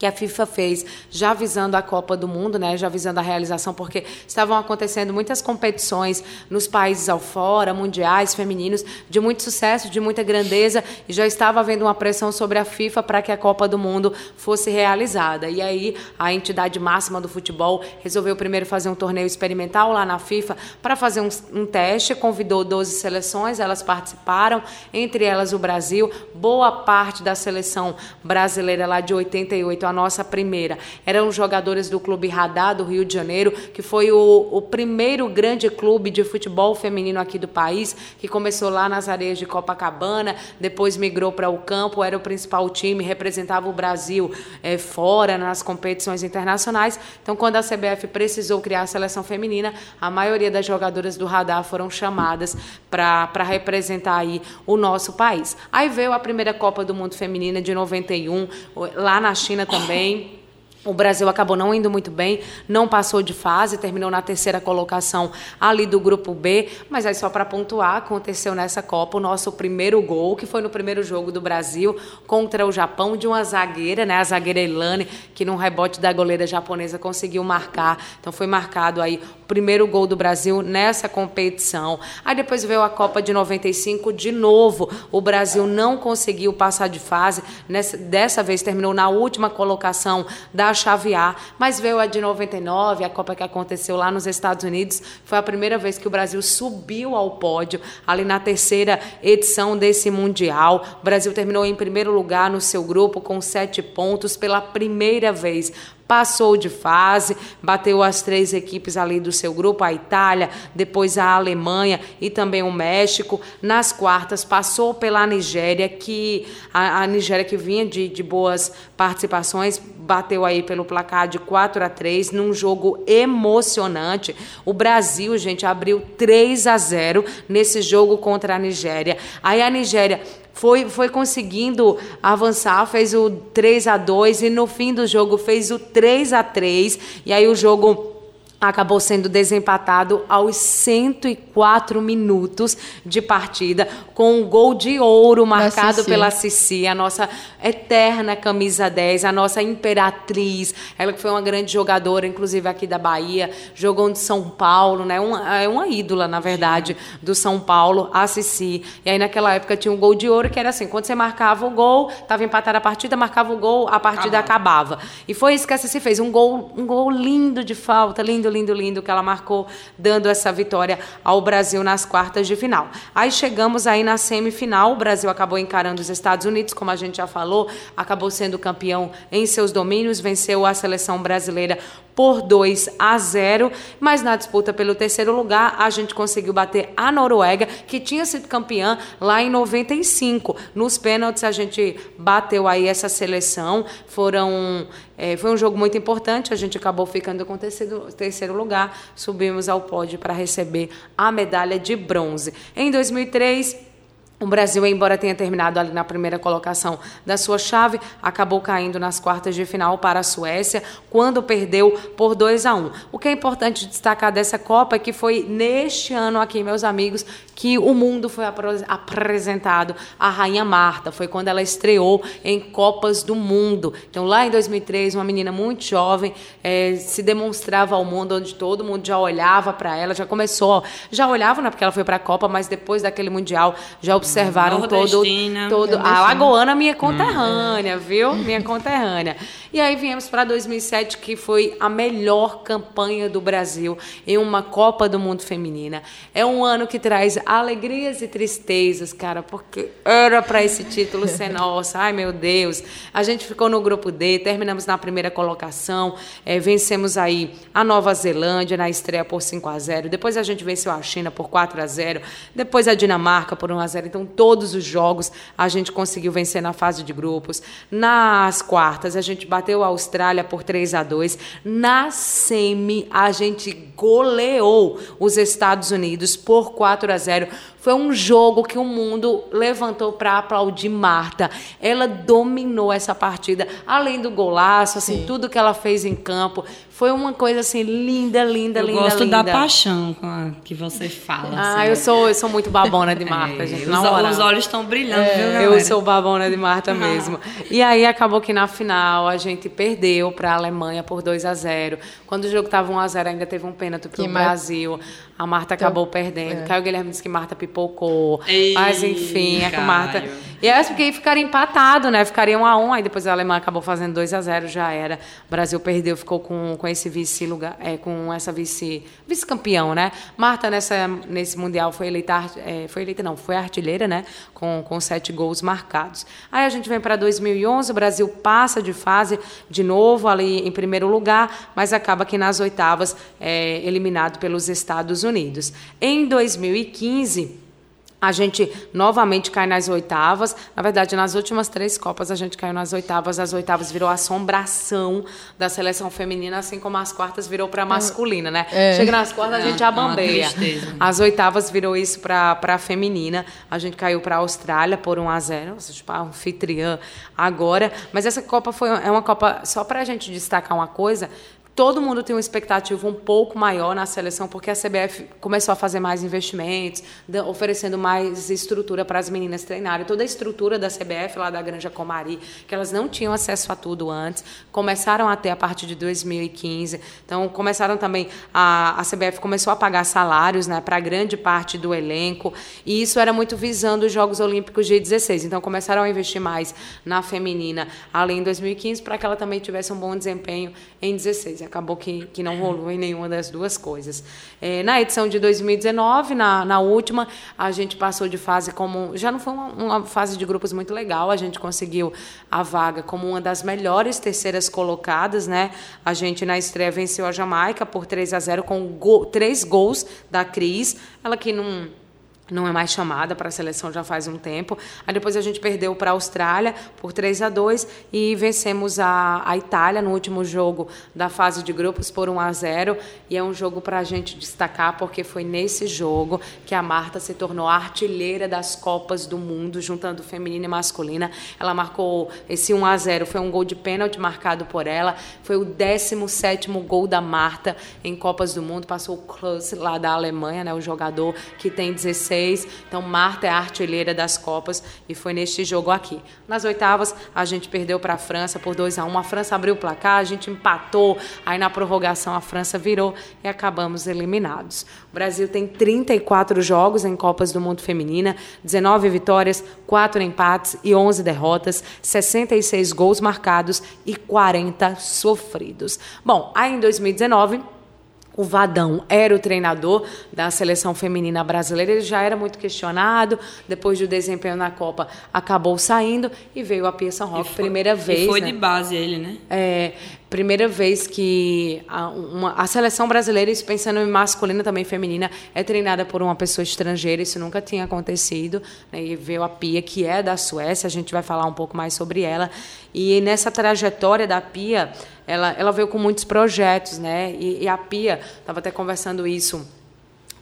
que a FIFA fez, já visando a Copa do Mundo, né, já visando a realização, porque estavam acontecendo muitas competições nos países ao fora, mundiais, femininos, de muito sucesso, de muita grandeza, e já estava havendo uma pressão sobre a FIFA para que a Copa do Mundo fosse realizada. E aí a entidade máxima do futebol resolveu primeiro fazer um torneio experimental lá na FIFA para fazer um, um teste, convidou 12 seleções, elas participaram, entre elas o Brasil, boa parte da seleção brasileira lá de 88 a nossa primeira. Eram jogadores do Clube Radar do Rio de Janeiro, que foi o, o primeiro grande clube de futebol feminino aqui do país, que começou lá nas areias de Copacabana, depois migrou para o campo, era o principal time, representava o Brasil é, fora nas competições internacionais. Então, quando a CBF precisou criar a seleção feminina, a maioria das jogadoras do Radar foram chamadas para representar aí o nosso país. Aí veio a primeira Copa do Mundo Feminina de 91, lá na China também também. O Brasil acabou não indo muito bem, não passou de fase, terminou na terceira colocação ali do grupo B. Mas aí, só para pontuar, aconteceu nessa Copa o nosso primeiro gol, que foi no primeiro jogo do Brasil contra o Japão, de uma zagueira, né? A zagueira Elane, que num rebote da goleira japonesa conseguiu marcar. Então foi marcado aí o primeiro gol do Brasil nessa competição. Aí depois veio a Copa de 95, de novo. O Brasil não conseguiu passar de fase. Nessa, dessa vez terminou na última colocação da a chavear, mas veio a de 99, a Copa que aconteceu lá nos Estados Unidos, foi a primeira vez que o Brasil subiu ao pódio, ali na terceira edição desse Mundial. O Brasil terminou em primeiro lugar no seu grupo com sete pontos pela primeira vez passou de fase, bateu as três equipes ali do seu grupo, a Itália, depois a Alemanha e também o México. Nas quartas, passou pela Nigéria, que a, a Nigéria que vinha de, de boas participações, bateu aí pelo placar de 4 a 3 num jogo emocionante. O Brasil, gente, abriu 3 a 0 nesse jogo contra a Nigéria. Aí a Nigéria foi, foi conseguindo avançar, fez o 3 a 2 e no fim do jogo fez o 3 a 3 e aí o jogo acabou sendo desempatado aos 104 minutos de partida, com um gol de ouro marcado pela Cici, a nossa eterna camisa 10, a nossa imperatriz, ela que foi uma grande jogadora, inclusive aqui da Bahia, jogou no São Paulo, né? Uma, é uma ídola, na verdade, do São Paulo, a Cici. E aí naquela época tinha um gol de ouro que era assim, quando você marcava o gol, estava empatada a partida, marcava o gol, a partida acabava. acabava. E foi isso que a Cici fez, um gol, um gol lindo de falta, lindo lindo, lindo que ela marcou, dando essa vitória ao Brasil nas quartas de final. Aí chegamos aí na semifinal, o Brasil acabou encarando os Estados Unidos, como a gente já falou, acabou sendo campeão em seus domínios, venceu a seleção brasileira por 2 a 0, mas na disputa pelo terceiro lugar, a gente conseguiu bater a Noruega, que tinha sido campeã lá em 95. Nos pênaltis a gente bateu aí essa seleção, foram é, foi um jogo muito importante, a gente acabou ficando com terceiro, terceiro lugar, subimos ao pódio para receber a medalha de bronze. Em 2003, O Brasil, embora tenha terminado ali na primeira colocação da sua chave, acabou caindo nas quartas de final para a Suécia, quando perdeu por 2 a 1. O que é importante destacar dessa Copa é que foi neste ano aqui, meus amigos, que o mundo foi apresentado à Rainha Marta. Foi quando ela estreou em Copas do Mundo. Então, lá em 2003, uma menina muito jovem é, se demonstrava ao mundo, onde todo mundo já olhava para ela, já começou, já olhava, não é porque ela foi para a Copa, mas depois daquele Mundial já observaram todo, todo a Lagoana minha conterrânea, viu? Minha conterrânea. E aí viemos para 2007, que foi a melhor campanha do Brasil em uma Copa do Mundo feminina. É um ano que traz alegrias e tristezas, cara, porque era para esse título ser nosso. Ai, meu Deus. A gente ficou no grupo D, terminamos na primeira colocação, é, vencemos aí a Nova Zelândia na estreia por 5 a 0 Depois a gente venceu a China por 4 a 0 Depois a Dinamarca por 1 a 0 Então, todos os jogos a gente conseguiu vencer na fase de grupos. Nas quartas, a gente bateu a Austrália por 3 a 2 Na semi, a gente goleou os Estados Unidos por 4 a 0 foi um jogo que o mundo levantou para aplaudir Marta. Ela dominou essa partida, além do golaço, assim, Sim. tudo que ela fez em campo. Foi uma coisa assim linda, linda, eu linda, gosto linda. da paixão com a que você fala. Ah, assim. eu sou, eu sou muito babona de Marta, é, gente. Os, os, olhos estão brilhando, é, viu, galera? Eu sou babona de Marta mesmo. E aí acabou que na final a gente perdeu para a Alemanha por 2 a 0. Quando o jogo estava 1 a 0, ainda teve um pênalti para o Brasil. A Marta então, acabou perdendo. É. Caio Guilherme disse que Marta pipocou. Ei, mas enfim, é que Marta. E é porque aí ficaria empatado, né? Ficaria um a um, aí depois a Alemanha acabou fazendo 2 a 0 já era. O Brasil perdeu, ficou com, com esse vice lugar, é, com essa vice vice-campeão, né? Marta nessa nesse mundial foi eleita, é, foi eleita não, foi artilheira, né? Com, com sete gols marcados. Aí a gente vem para 2011, o Brasil passa de fase de novo ali em primeiro lugar, mas acaba que nas oitavas é eliminado pelos Estados Unidos. Em 2015 a gente novamente cai nas oitavas. Na verdade, nas últimas três Copas a gente caiu nas oitavas. As oitavas virou assombração da seleção feminina, assim como as quartas virou para a masculina, né? É. Chega nas quartas, a gente já bambeia. As oitavas virou isso para a feminina. A gente caiu para a Austrália por 1 a 0 ou seja, tipo, a anfitriã agora. Mas essa Copa foi, é uma Copa, só para a gente destacar uma coisa, todo mundo tem uma expectativa um pouco maior na seleção, porque a CBF começou a fazer mais investimentos, oferecendo mais estrutura para as meninas treinarem. Toda a estrutura da CBF, lá da Granja Comari, que elas não tinham acesso a tudo antes, começaram a ter a partir de 2015. Então, começaram também, a, a CBF começou a pagar salários né, para grande parte do elenco, e isso era muito visando os Jogos Olímpicos de 16. Então, começaram a investir mais na feminina, além de 2015, para que ela também tivesse um bom desempenho em 16 acabou que, que não rolou em nenhuma das duas coisas. É, na edição de 2019, na, na última, a gente passou de fase como. Já não foi uma, uma fase de grupos muito legal, a gente conseguiu a vaga como uma das melhores terceiras colocadas, né? A gente na estreia venceu a Jamaica por 3 a 0 com go, três gols da Cris. Ela que não não é mais chamada para a seleção já faz um tempo. Aí depois a gente perdeu para a Austrália por 3 a 2 e vencemos a, a Itália no último jogo da fase de grupos por 1 a 0 e é um jogo para a gente destacar porque foi nesse jogo que a Marta se tornou artilheira das Copas do Mundo, juntando feminina e masculina. Ela marcou esse 1 a 0 foi um gol de pênalti marcado por ela, foi o 17º gol da Marta em Copas do Mundo, passou o Klose lá da Alemanha, né, o jogador que tem 16 então, Marta é a artilheira das Copas e foi neste jogo aqui. Nas oitavas, a gente perdeu para a França por 2 a 1 A França abriu o placar, a gente empatou. Aí, na prorrogação, a França virou e acabamos eliminados. O Brasil tem 34 jogos em Copas do Mundo Feminina, 19 vitórias, 4 empates e 11 derrotas, 66 gols marcados e 40 sofridos. Bom, aí em 2019 o Vadão era o treinador da seleção feminina brasileira, ele já era muito questionado, depois do desempenho na Copa acabou saindo e veio a Pia São Roque, primeira vez. E foi né? de base ele, né? É, primeira vez que a, uma, a seleção brasileira, isso pensando em masculina também feminina, é treinada por uma pessoa estrangeira, isso nunca tinha acontecido. Né? E veio a Pia, que é da Suécia, a gente vai falar um pouco mais sobre ela. E nessa trajetória da Pia, ela, ela veio com muitos projetos, né? E, e a Pia, estava até conversando isso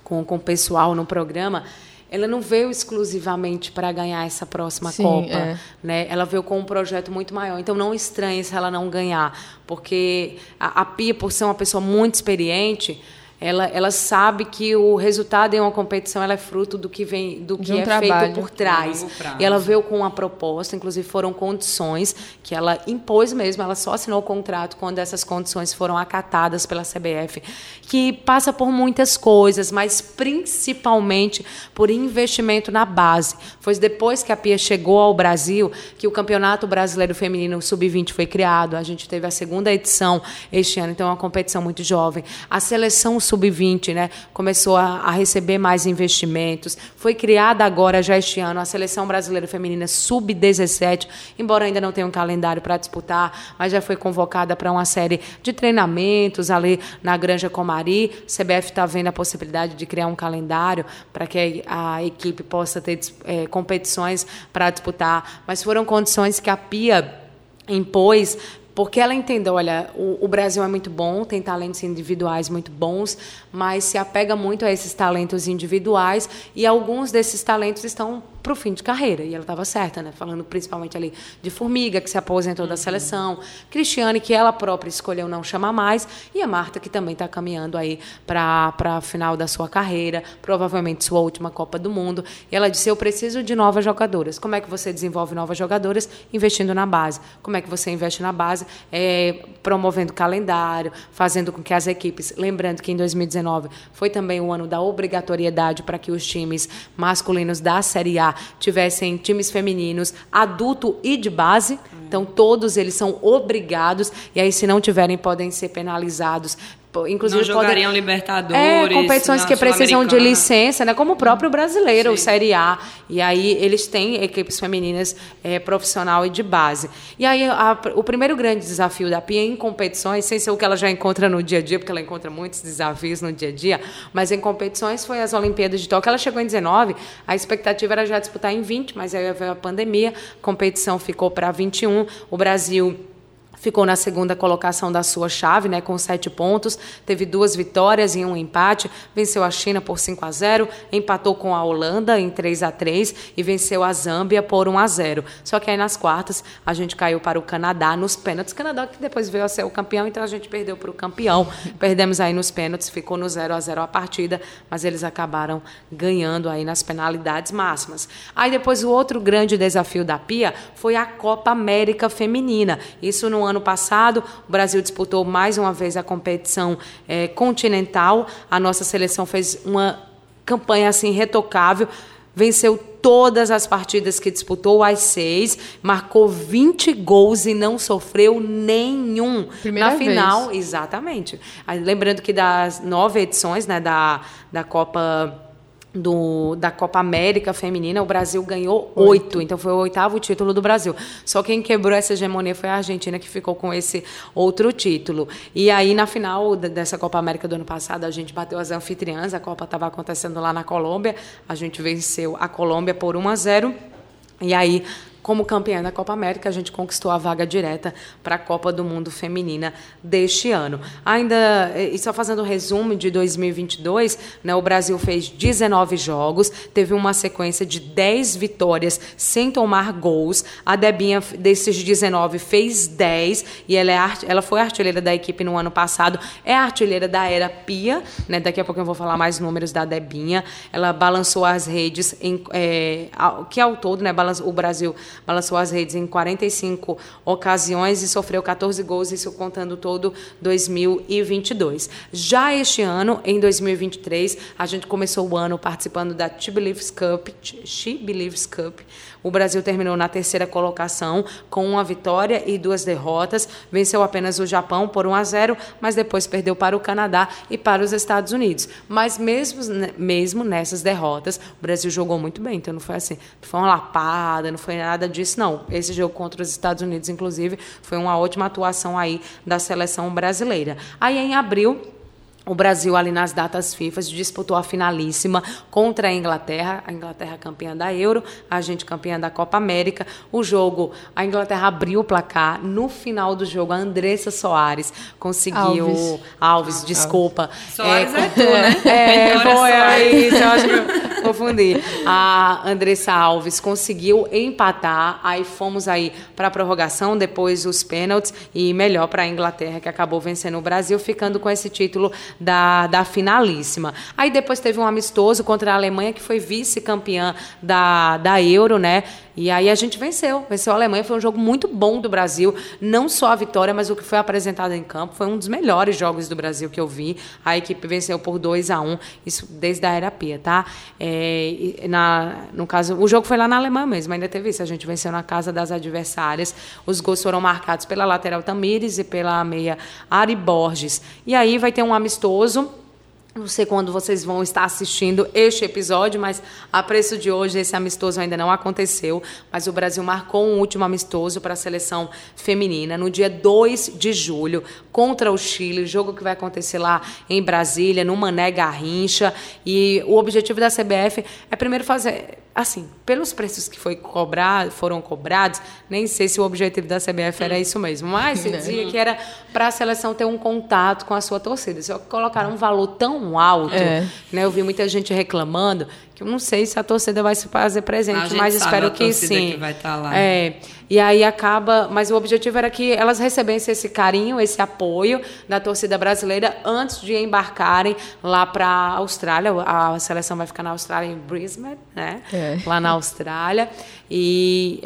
com, com o pessoal no programa, ela não veio exclusivamente para ganhar essa próxima Sim, Copa, é. né? Ela veio com um projeto muito maior. Então não estranhe se ela não ganhar, porque a, a Pia, por ser uma pessoa muito experiente, ela, ela sabe que o resultado em uma competição ela é fruto do que vem do que um é feito por trás. E ela veio com uma proposta, inclusive foram condições que ela impôs mesmo, ela só assinou o contrato quando essas condições foram acatadas pela CBF, que passa por muitas coisas, mas principalmente por investimento na base. Foi depois que a Pia chegou ao Brasil que o Campeonato Brasileiro Feminino Sub-20 foi criado. A gente teve a segunda edição este ano, então é uma competição muito jovem. A seleção Sub-20 né, começou a, a receber mais investimentos. Foi criada agora, já este ano, a Seleção Brasileira Feminina Sub-17, embora ainda não tenha um calendário para disputar, mas já foi convocada para uma série de treinamentos ali na Granja Comari. O CBF está vendo a possibilidade de criar um calendário para que a equipe possa ter eh, competições para disputar. Mas foram condições que a Pia impôs porque ela entendeu, olha, o, o, Brasil é muito bom, tem talentos individuais muito bons, mas se apega muito a esses talentos individuais e alguns desses talentos estão para o fim de carreira. E ela estava certa, né? Falando principalmente ali de Formiga, que se aposentou da seleção, Cristiane, que ela própria escolheu não chamar mais, e a Marta, que também está caminhando aí para a final da sua carreira, provavelmente sua última Copa do Mundo. E ela disse: Eu preciso de novas jogadoras. Como é que você desenvolve novas jogadoras? Investindo na base. Como é que você investe na base? É, promovendo calendário, fazendo com que as equipes. Lembrando que em 2019 foi também o ano da obrigatoriedade para que os times masculinos da Série A tivessem times femininos, adulto e de base. Então, todos eles são obrigados, e aí, se não tiverem, podem ser penalizados. Inclusive, não jogariam podem, Libertadores. É, competições que precisam de licença, né? como o próprio brasileiro, Sim. o Série A. E aí, eles têm equipes femininas é, profissional e de base. E aí, a, o primeiro grande desafio da Pia em competições, sem ser o que ela já encontra no dia a dia, porque ela encontra muitos desafios no dia a dia, mas em competições foi as Olimpíadas de Tóquio. Ela chegou em 19, a expectativa era já disputar em 20, mas aí veio a pandemia, a competição ficou para 21. O Brasil ficou na segunda colocação da sua chave, né, com sete pontos, teve duas vitórias e um empate, venceu a China por 5 a 0, empatou com a Holanda em 3 a 3 e venceu a Zâmbia por 1 a 0. Só que aí nas quartas a gente caiu para o Canadá nos pênaltis, Canadá que depois veio a ser o campeão, então a gente perdeu para o campeão. Perdemos aí nos pênaltis, ficou no 0 a 0 a partida, mas eles acabaram ganhando aí nas penalidades máximas. Aí depois o outro grande desafio da Pia foi a Copa América Feminina. Isso no ano passado, o Brasil disputou mais uma vez a competição é, continental. A nossa seleção fez uma campanha assim retocável, venceu todas as partidas que disputou, as seis, marcou 20 gols e não sofreu nenhum. Primeira Na final, vez. exatamente. Lembrando que das nove edições né, da, da Copa do, da Copa América Feminina, o Brasil ganhou oito. Então foi o oitavo título do Brasil. Só quem quebrou essa hegemonia foi a Argentina, que ficou com esse outro título. E aí, na final dessa Copa América do ano passado, a gente bateu as anfitriãs, a Copa estava acontecendo lá na Colômbia, a gente venceu a Colômbia por 1 a 0. E aí, como campeã da Copa América, a gente conquistou a vaga direta para a Copa do Mundo Feminina deste ano. Ainda, e só fazendo um resumo de 2022, né, o Brasil fez 19 jogos, teve uma sequência de 10 vitórias sem tomar gols. A Debinha, desses 19, fez 10 e ela, é, ela foi artilheira da equipe no ano passado, é artilheira da era Pia, né, daqui a pouco eu vou falar mais números da Debinha. Ela balançou as redes, em, é, que ao todo, né, o Brasil balançou as redes em 45 ocasiões e sofreu 14 gols, isso contando todo 2022. Já este ano, em 2023, a gente começou o ano participando da She Believes Cup, She Believes Cup. O Brasil terminou na terceira colocação com uma vitória e duas derrotas. Venceu apenas o Japão por 1 a 0, mas depois perdeu para o Canadá e para os Estados Unidos. Mas mesmo, mesmo nessas derrotas, o Brasil jogou muito bem. Então não foi assim, foi uma lapada, não foi nada disso, não. Esse jogo contra os Estados Unidos, inclusive, foi uma ótima atuação aí da seleção brasileira. Aí em abril o Brasil, ali nas datas FIFA, disputou a finalíssima contra a Inglaterra, a Inglaterra campeã da Euro, a gente campeã da Copa América. O jogo, a Inglaterra abriu o placar. No final do jogo, a Andressa Soares conseguiu. Alves, Alves desculpa. Soares é, é, tu, né? é foi Soares. aí. Eu acho que confundi. A Andressa Alves conseguiu empatar, aí fomos aí para a prorrogação, depois os pênaltis e melhor para a Inglaterra que acabou vencendo o Brasil, ficando com esse título da, da finalíssima. Aí depois teve um amistoso contra a Alemanha que foi vice-campeã da, da Euro, né? E aí a gente venceu, venceu a Alemanha, foi um jogo muito bom do Brasil, não só a vitória, mas o que foi apresentado em campo, foi um dos melhores jogos do Brasil que eu vi. A equipe venceu por 2 a 1 um, isso desde a era Pia, tá? É, na, no caso, o jogo foi lá na Alemanha mesmo, ainda teve isso, a gente venceu na casa das adversárias. Os gols foram marcados pela lateral Tamires e pela meia Ari Borges. E aí vai ter um amistoso não sei quando vocês vão estar assistindo este episódio, mas a preço de hoje esse amistoso ainda não aconteceu. Mas o Brasil marcou um último amistoso para a seleção feminina no dia 2 de julho contra o Chile, jogo que vai acontecer lá em Brasília, no Mané Garrincha. E o objetivo da CBF é primeiro fazer assim, pelos preços que foi cobrado, foram cobrados, nem sei se o objetivo da CBF era isso mesmo, mas se dizia que era para a seleção ter um contato com a sua torcida. Só que colocaram um valor tão alto, é. né? Eu vi muita gente reclamando que eu não sei se a torcida vai se fazer presente, mas espero que sim. Que vai estar tá lá. É. E aí acaba, mas o objetivo era que elas recebessem esse carinho, esse apoio da torcida brasileira antes de embarcarem lá para a Austrália. A seleção vai ficar na Austrália em Brisbane, né? É. Lá na Austrália. E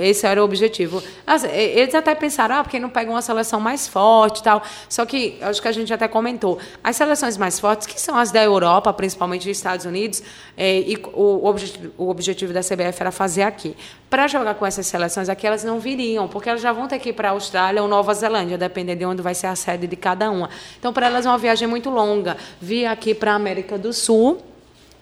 esse era o objetivo. Eles até pensaram, ah, porque não pegam uma seleção mais forte tal. Só que, acho que a gente até comentou, as seleções mais fortes, que são as da Europa, principalmente dos Estados Unidos, é, e o, objetivo, o objetivo da CBF era fazer aqui. Para jogar com essas seleções aqui, elas não viriam, porque elas já vão ter que ir para a Austrália ou Nova Zelândia, dependendo de onde vai ser a sede de cada uma. Então, para elas é uma viagem muito longa. Vir aqui para a América do Sul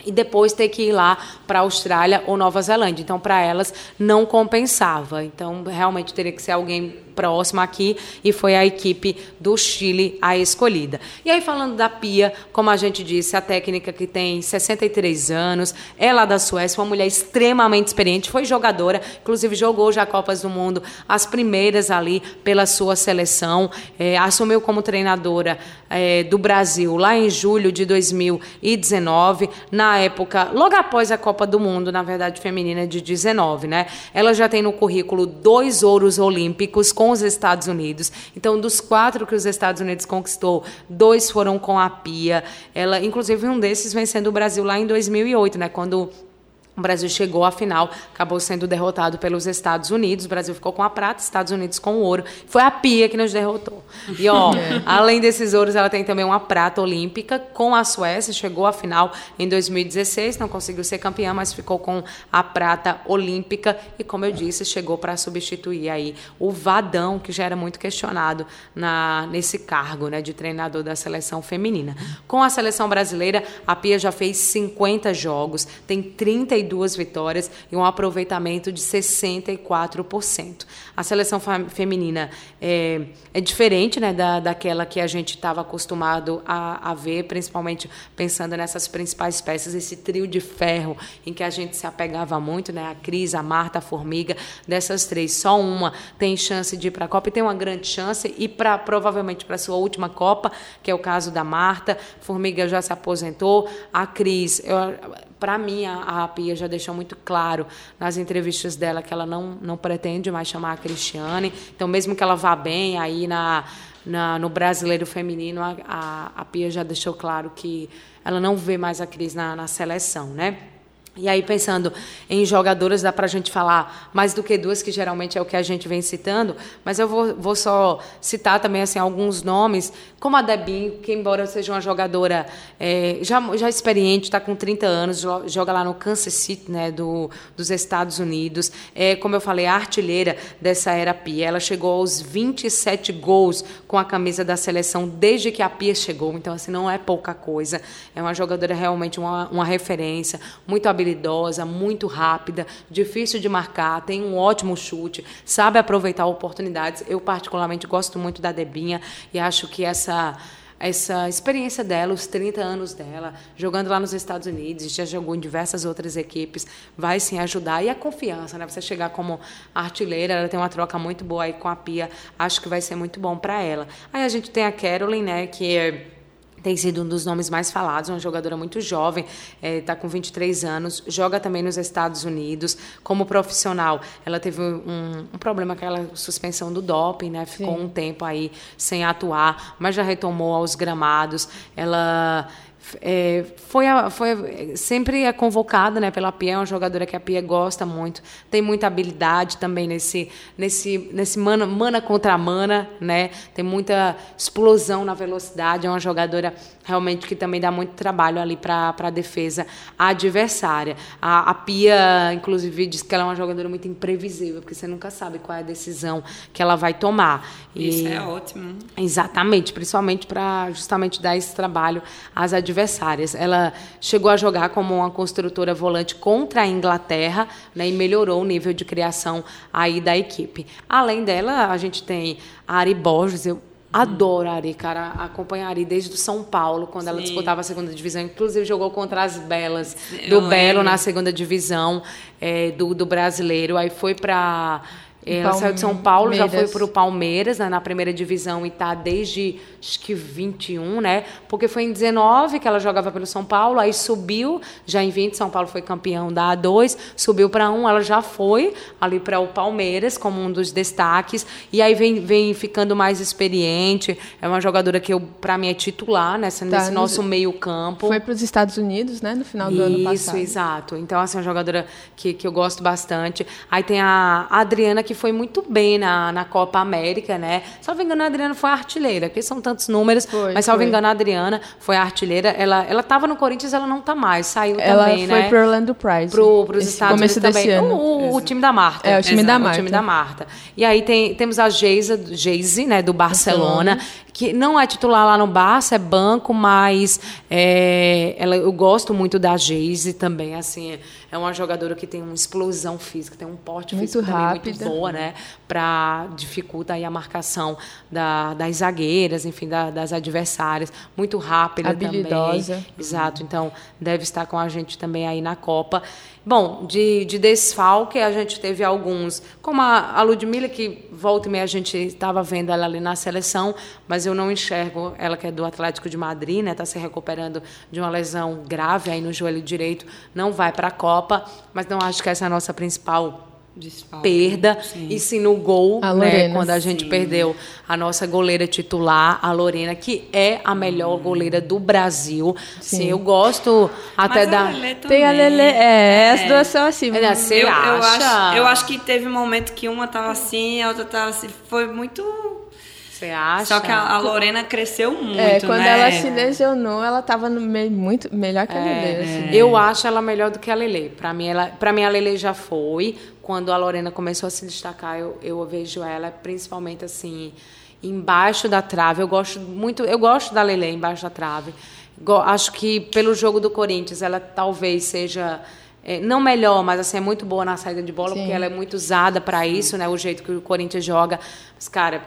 e depois ter que ir lá para a Austrália ou Nova Zelândia. Então, para elas, não compensava. Então, realmente teria que ser alguém próximo aqui e foi a equipe do Chile a escolhida. E aí, falando da Pia, como a gente disse, a técnica que tem 63 anos, ela da Suécia, uma mulher extremamente experiente, foi jogadora, inclusive jogou já Copas do Mundo, as primeiras ali pela sua seleção, é, assumiu como treinadora é, do Brasil lá em julho de 2019, na época, logo após a Copa do Mundo, na verdade, feminina de 19, né? Ela já tem no currículo dois ouros olímpicos com os Estados Unidos. Então, dos quatro que os Estados Unidos conquistou, dois foram com a Pia. Ela, inclusive, um desses vencendo o Brasil lá em 2008, né? Quando o Brasil chegou à final, acabou sendo derrotado pelos Estados Unidos. O Brasil ficou com a prata, Estados Unidos com o ouro. Foi a Pia que nos derrotou. E, ó, é. além desses ouros, ela tem também uma prata olímpica com a Suécia. Chegou à final em 2016, não conseguiu ser campeã, mas ficou com a prata olímpica. E, como eu disse, chegou para substituir aí o Vadão, que já era muito questionado na, nesse cargo né, de treinador da seleção feminina. Com a seleção brasileira, a Pia já fez 50 jogos, tem 30 32 vitórias e um aproveitamento de 64%. A seleção feminina é, é diferente né, da, daquela que a gente estava acostumado a, a ver, principalmente pensando nessas principais peças, esse trio de ferro em que a gente se apegava muito, né, a Cris, a Marta, a Formiga, dessas três, só uma tem chance de ir para a Copa e tem uma grande chance e para provavelmente para a sua última Copa, que é o caso da Marta. Formiga já se aposentou, a Cris, para mim, a, a Pia já deixou muito claro nas entrevistas dela que ela não, não pretende mais chamar a Cristiane. Então, mesmo que ela vá bem aí na, na no brasileiro feminino, a, a, a Pia já deixou claro que ela não vê mais a Cris na, na seleção, né? E aí, pensando em jogadoras, dá para a gente falar mais do que duas, que geralmente é o que a gente vem citando, mas eu vou, vou só citar também assim, alguns nomes, como a Debin, que embora seja uma jogadora é, já, já experiente, está com 30 anos, joga lá no Kansas City, né, do, dos Estados Unidos, é, como eu falei, a artilheira dessa era Pia. Ela chegou aos 27 gols com a camisa da seleção desde que a Pia chegou, então assim, não é pouca coisa. É uma jogadora realmente uma, uma referência, muito habilidosa, muito rápida, difícil de marcar, tem um ótimo chute, sabe aproveitar oportunidades. Eu, particularmente, gosto muito da Debinha e acho que essa essa experiência dela, os 30 anos dela, jogando lá nos Estados Unidos, já jogou em diversas outras equipes, vai sim ajudar. E a confiança, né? Você chegar como artilheira, ela tem uma troca muito boa aí com a Pia, acho que vai ser muito bom para ela. Aí a gente tem a Carolyn, né, que é tem sido um dos nomes mais falados, uma jogadora muito jovem, está com 23 anos, joga também nos Estados Unidos. Como profissional, ela teve um, um problema, aquela suspensão do doping, né? Ficou Sim. um tempo aí sem atuar, mas já retomou aos gramados. Ela é, foi, a, foi sempre é convocada né, pela Pia, é uma jogadora que a Pia gosta muito, tem muita habilidade também nesse, nesse, nesse mana, mana contra mana, né, tem muita explosão na velocidade, é uma jogadora realmente que também dá muito trabalho ali para a defesa adversária. A, a Pia, inclusive, diz que ela é uma jogadora muito imprevisível, porque você nunca sabe qual é a decisão que ela vai tomar. Isso e, é ótimo. Exatamente, principalmente para justamente dar esse trabalho às adversárias. Ela chegou a jogar como uma construtora volante contra a Inglaterra né, e melhorou o nível de criação aí da equipe. Além dela, a gente tem a Ari Borges, eu Adoro a Ari, cara. Acompanho a Ari desde o São Paulo, quando Sim. ela disputava a segunda divisão. Inclusive, jogou contra as Belas do Belo na segunda divisão é, do, do brasileiro. Aí foi para ela saiu de São Paulo, já foi para o Palmeiras, né, na primeira divisão, e está desde acho que 21, né? Porque foi em 19 que ela jogava pelo São Paulo, aí subiu, já em 20, São Paulo foi campeão da A2, subiu para 1, ela já foi ali para o Palmeiras como um dos destaques, e aí vem, vem ficando mais experiente. É uma jogadora que, para mim, é titular nessa, tá, nesse nosso meio-campo. Foi para os Estados Unidos, né, no final do Isso, ano passado. Isso, exato. Então, assim, é uma jogadora que, que eu gosto bastante. Aí tem a Adriana, que foi muito bem na, na Copa América, né? Me engano, a Adriana foi a artilheira, porque são tantos números, foi, mas salvo engano, a Adriana foi a artilheira. Ela ela estava no Corinthians, ela não está mais, saiu ela também, né? Ela foi pro Orlando Pride. Pro, pros Estados Unidos também. Ano. O, o, time da Marta. É, o time Exato. da Marta. O time da Marta. E aí tem, temos a Geisa, Geise, né, do Barcelona, Barcelona, que não é titular lá no Barça, é banco, mas é, ela, eu gosto muito da Geise também, assim, é uma jogadora que tem uma explosão física, tem um porte muito físico rápida. muito boa, né, para dificultar aí a marcação da, das zagueiras, enfim, da, das adversárias, muito rápida Habilidosa. também. Exato, então deve estar com a gente também aí na Copa. Bom, de, de desfalque a gente teve alguns, como a, a Ludmilla, que volta e meia a gente estava vendo ela ali na seleção, mas eu não enxergo ela que é do Atlético de Madrid, né? Está se recuperando de uma lesão grave aí no joelho direito, não vai para a Copa, mas não acho que essa é a nossa principal Desfalque, perda sim. e sim no gol, a né, Lorena, né, quando a gente sim. perdeu a nossa goleira titular, a Lorena, que é a melhor goleira do Brasil. Sim, sim eu gosto até da Tem a Lele, é, as é. duas são assim. É, você eu, acha? Eu acho, eu acho que teve um momento que uma tava assim, a outra tava assim, foi muito você acha? Só que a, a Lorena cresceu muito, é, quando né? ela se lesionou, ela estava muito melhor que a é, Lele. Assim. Eu acho ela melhor do que a Lele. Para mim, ela, para mim a Lele já foi. Quando a Lorena começou a se destacar, eu, eu vejo ela principalmente assim embaixo da trave. Eu gosto muito, eu gosto da Lele embaixo da trave. Acho que pelo jogo do Corinthians, ela talvez seja é, não melhor, mas assim é muito boa na saída de bola, Sim. porque ela é muito usada para isso, né? O jeito que o Corinthians joga. Mas cara,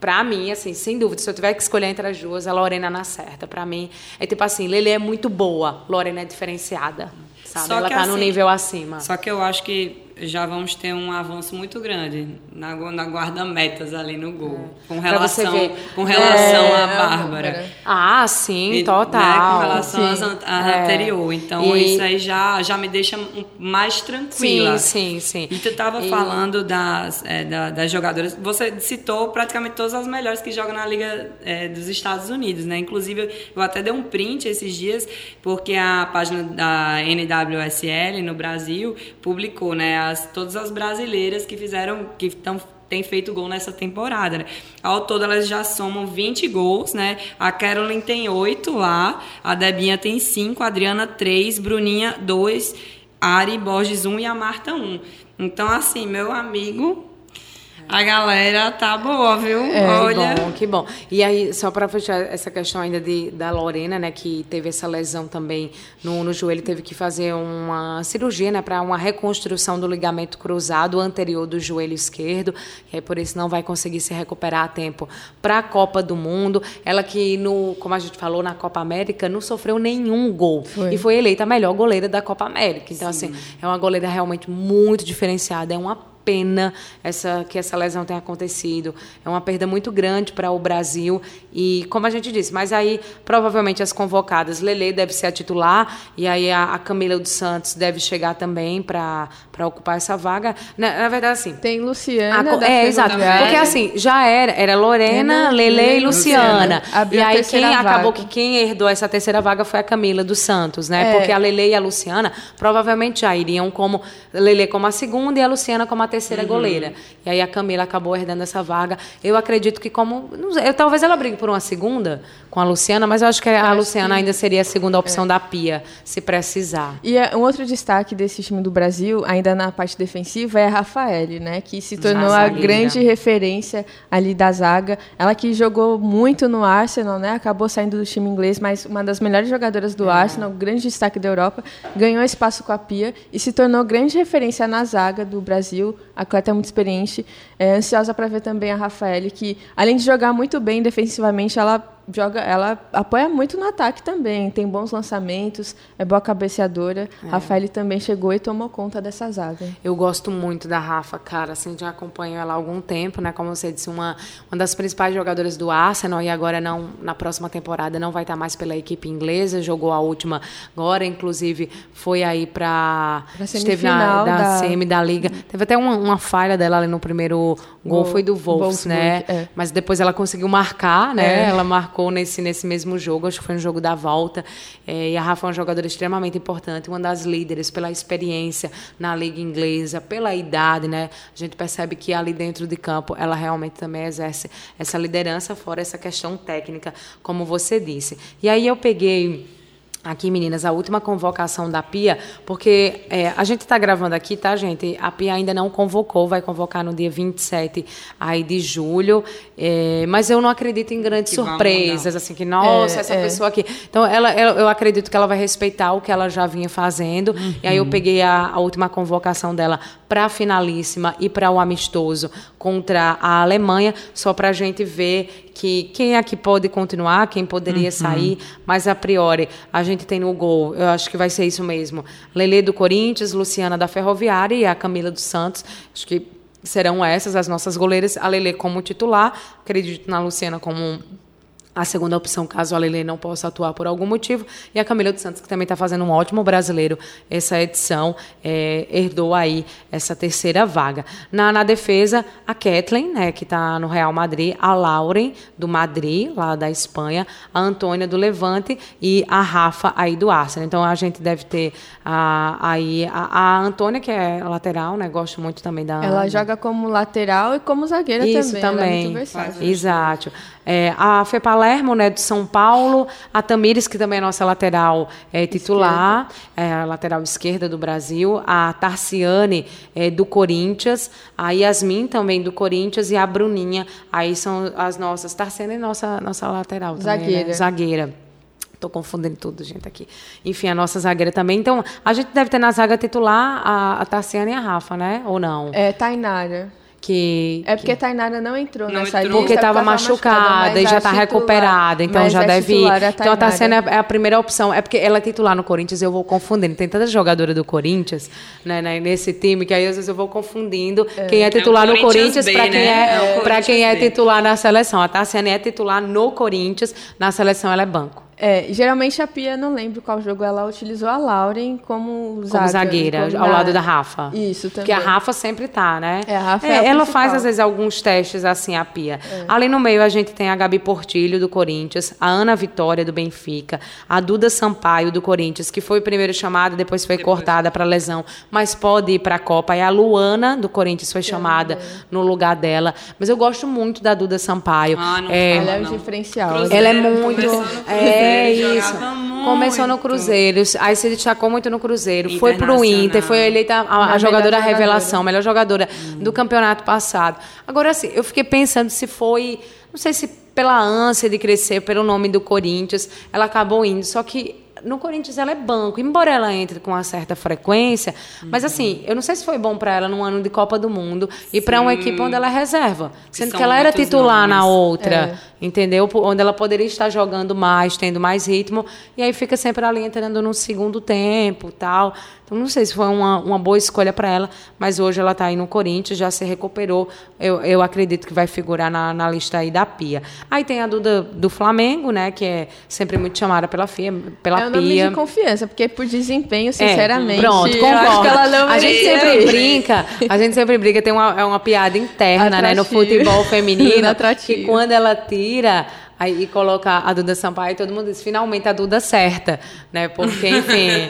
Pra mim, assim, sem dúvida, se eu tiver que escolher entre as duas, a Lorena na certa. Pra mim, é tipo assim, Lele é muito boa, Lorena é diferenciada, sabe? Só Ela tá assim, no nível acima. Só que eu acho que já vamos ter um avanço muito grande na, na guarda-metas ali no gol. É. Com relação, com relação é, à Bárbara. Ah, sim, e, total. Né, com relação sim. à é. anterior. Então, e... isso aí já, já me deixa mais tranquila. Sim, sim, sim. E tu estava e... falando das, é, da, das jogadoras. Você citou praticamente todas as melhores que jogam na Liga é, dos Estados Unidos, né? Inclusive, eu até dei um print esses dias, porque a página da NWSL no Brasil publicou, né? As, todas as brasileiras que fizeram, que estão tem feito gol nessa temporada. Né? Ao todo, elas já somam 20 gols, né? A Carolyn tem 8 lá, a Debinha tem 5, a Adriana 3, Bruninha 2, Ari Borges 1 e a Marta 1. Então, assim, meu amigo, a galera tá boa, viu? É, Olha. Que bom, que bom. E aí, só para fechar essa questão ainda de, da Lorena, né, que teve essa lesão também no, no joelho, teve que fazer uma cirurgia, né, para uma reconstrução do ligamento cruzado anterior do joelho esquerdo, e aí por isso não vai conseguir se recuperar a tempo para a Copa do Mundo. Ela que, no, como a gente falou, na Copa América, não sofreu nenhum gol. Foi. E foi eleita a melhor goleira da Copa América. Então, Sim. assim, é uma goleira realmente muito diferenciada, é uma pena essa, que essa lesão tenha acontecido. É uma perda muito grande para o Brasil. E, como a gente disse, mas aí provavelmente as convocadas, Lele deve ser a titular, e aí a, a Camila dos Santos deve chegar também para ocupar essa vaga. Na, na, verdade, assim. Tem Luciana. A, é, exato. Porque assim, já era, era Lorena, Lele e Luciana. Luciana. E aí quem vaga. acabou que quem herdou essa terceira vaga foi a Camila dos Santos, né? É. Porque a Lele e a Luciana provavelmente já iriam como Lele como a segunda e a Luciana como a terceira uhum. goleira. E aí a Camila acabou herdando essa vaga. Eu acredito que como. Sei, eu, talvez ela brigue por uma segunda com a Luciana, mas eu acho que a Luciana ainda seria a segunda opção é. da Pia, se precisar. E é, um outro destaque desse time do Brasil, ainda na parte defensiva, é a Rafaele, né? Que se tornou a, a grande referência ali da zaga. Ela que jogou muito no Arsenal, né? Acabou saindo do time inglês, mas uma das melhores jogadoras do é. Arsenal, grande destaque da Europa, ganhou espaço com a Pia e se tornou grande referência na zaga do Brasil. A atleta é muito experiente. É ansiosa para ver também a Rafaele, que além de jogar muito bem defensivamente, ela joga, ela apoia muito no ataque também, tem bons lançamentos, é boa cabeceadora. É. Rafael também chegou e tomou conta dessa zaga. Eu gosto muito da Rafa, cara, assim, já acompanho ela há algum tempo, né? Como você disse, uma, uma das principais jogadoras do Arsenal e agora não na próxima temporada não vai estar mais pela equipe inglesa, jogou a última agora, inclusive foi aí para esteve na da, da semi da liga. Teve até uma, uma falha dela ali no primeiro gol, gol foi do Wolves, né? É. Mas depois ela conseguiu marcar, né? É. Ela marcou marcou nesse, nesse mesmo jogo, acho que foi no jogo da volta. É, e a Rafa é uma jogadora extremamente importante, uma das líderes pela experiência na liga inglesa, pela idade, né? A gente percebe que ali dentro de campo ela realmente também exerce essa liderança, fora essa questão técnica, como você disse. E aí eu peguei Aqui, meninas, a última convocação da Pia, porque é, a gente está gravando aqui, tá, gente? A Pia ainda não convocou, vai convocar no dia 27 aí de julho, é, mas eu não acredito em grandes que surpresas, assim, que, nossa, é, essa é. pessoa aqui. Então, ela, ela, eu acredito que ela vai respeitar o que ela já vinha fazendo, uhum. e aí eu peguei a, a última convocação dela para a finalíssima e para o amistoso contra a Alemanha, só para a gente ver que quem aqui pode continuar, quem poderia uhum. sair, mas a priori a gente tem no gol, eu acho que vai ser isso mesmo. Lele do Corinthians, Luciana da Ferroviária e a Camila dos Santos. Acho que serão essas as nossas goleiras. A Lele como titular, acredito na Luciana como a segunda opção, caso a Lele não possa atuar por algum motivo, e a Camila dos Santos, que também está fazendo um ótimo brasileiro essa edição, é, herdou aí essa terceira vaga. Na, na defesa, a Kathleen, né, que está no Real Madrid, a Lauren, do Madrid, lá da Espanha, a Antônia, do Levante, e a Rafa, aí do Arsenal. Então, a gente deve ter a, aí a, a Antônia, que é lateral, né, gosto muito também da... Ela joga como lateral e como zagueira Isso, também. também. É muito versátil. Exato. É, a Fê Palermo, né, do São Paulo, a Tamires, que também é nossa lateral é, titular, é, a lateral esquerda do Brasil, a Tarciane, é, do Corinthians, a Yasmin também do Corinthians e a Bruninha, aí são as nossas. Tarciane é nossa, nossa lateral também? Zagueira. Né? Zagueira. Estou confundindo tudo, gente, aqui. Enfim, a nossa zagueira também. Então, a gente deve ter na zaga titular a, a Tarciane e a Rafa, né? Ou não? É, Tainara que é porque que... Tainara não entrou não nessa entrou. Porque estava machucada, machucada e já está recuperada, então já deve ir. É então está sendo a, a primeira opção. É porque ela é titular no Corinthians, eu vou confundindo. Tem tanta jogadora do Corinthians né, né, nesse time que aí às vezes eu vou confundindo é. quem é titular é no Corinthians para quem, né? é, é quem é titular na seleção. A Tassiane é titular no Corinthians, na seleção ela é banco. É, geralmente a Pia, não lembro qual jogo ela utilizou a Lauren como, zaga, como zagueira, como ao lado da Rafa. Isso, também. Porque a Rafa sempre tá, né? É, a Rafa é, é a Ela faz, às vezes, alguns testes assim, a Pia. É. Ali no meio, a gente tem a Gabi Portilho, do Corinthians, a Ana Vitória, do Benfica, a Duda Sampaio, do Corinthians, que foi primeiro chamada, depois foi depois. cortada para lesão, mas pode ir para a Copa. E a Luana, do Corinthians, foi chamada no lugar dela. Mas eu gosto muito da Duda Sampaio. Ah, não é, ela é um diferencial. Cruzeiro, ela é muito... É isso. Começou no Cruzeiro, aí se destacou muito no Cruzeiro, foi pro Inter, foi eleita a, a jogadora revelação, melhor jogadora hum. do campeonato passado. Agora, assim, eu fiquei pensando se foi, não sei se pela ânsia de crescer, pelo nome do Corinthians, ela acabou indo, só que no Corinthians ela é banco, embora ela entre com uma certa frequência, uhum. mas assim, eu não sei se foi bom para ela num ano de Copa do Mundo e para uma equipe onde ela é reserva, sendo que, que ela era titular nomes. na outra, é. entendeu? Onde ela poderia estar jogando mais, tendo mais ritmo, e aí fica sempre ali entrando no segundo tempo, tal. Então não sei se foi uma, uma boa escolha para ela, mas hoje ela está aí no Corinthians, já se recuperou. Eu, eu acredito que vai figurar na, na lista aí da Pia. Aí tem a Duda do Flamengo, né? Que é sempre muito chamada pela FIA, pela é um Pia. de confiança, porque por desempenho, É, sinceramente, pronto, eu acho concordo. que ela não a gente sempre brinca, a gente sempre brinca, tem uma, é uma piada interna, né, no Atrativo. futebol feminino, Atrativo. que quando ela tira aí, e coloca a Duda Sampaio, todo mundo diz, finalmente a Duda certa, né, porque, enfim...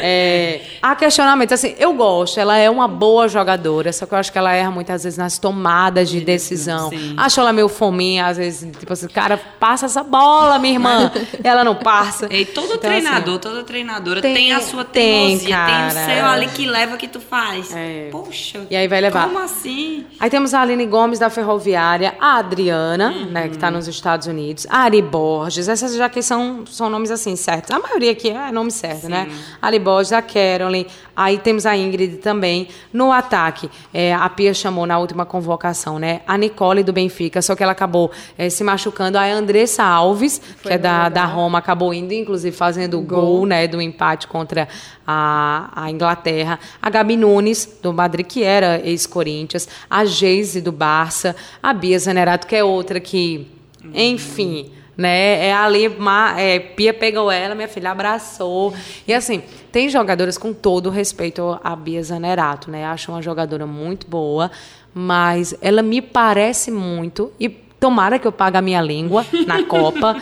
é, há questionamentos, assim, eu gosto, ela é uma boa jogadora, só que eu acho que ela erra muitas vezes nas tomadas de decisão. sim. Acho ela meio fominha, às vezes, tipo assim, cara, passa essa bola, minha irmã. Ela não passa. E todo Então, treinador, toda treinadora tem- tem, a sua tem, teimosia, tem, cara. o seu ali que leva que tu faz. É. Poxa. E aí vai levar. Como assim? Aí temos a Aline Gomes da Ferroviária, a Adriana, Uhum. né, que está nos Estados Unidos, a Ari Borges, essas já que são, são nomes assim certos. A maioria aqui é nome certo, né? A Ari Borges, a Carolyn, aí temos a Ingrid também. No ataque, é, a Pia chamou na última convocação, né? A Nicole do Benfica, só que ela acabou é, se machucando. A Andressa Alves, que é da, da Roma, acabou indo, inclusive, fazendo o gol, né, do empate contra a, a Inglaterra. A Gabi Nunes, do Madrid, que era ex-Corinthians. A Geise, do Barça. A Bia Zanerato, que é outra que, enfim, né? É ali, ma- é, Pia pegou ela, minha filha abraçou. E assim, tem jogadoras com todo o respeito à Bia Zanerato, né? Acho uma jogadora muito boa, mas ela me parece muito, e tomara que eu pague a minha língua na Copa.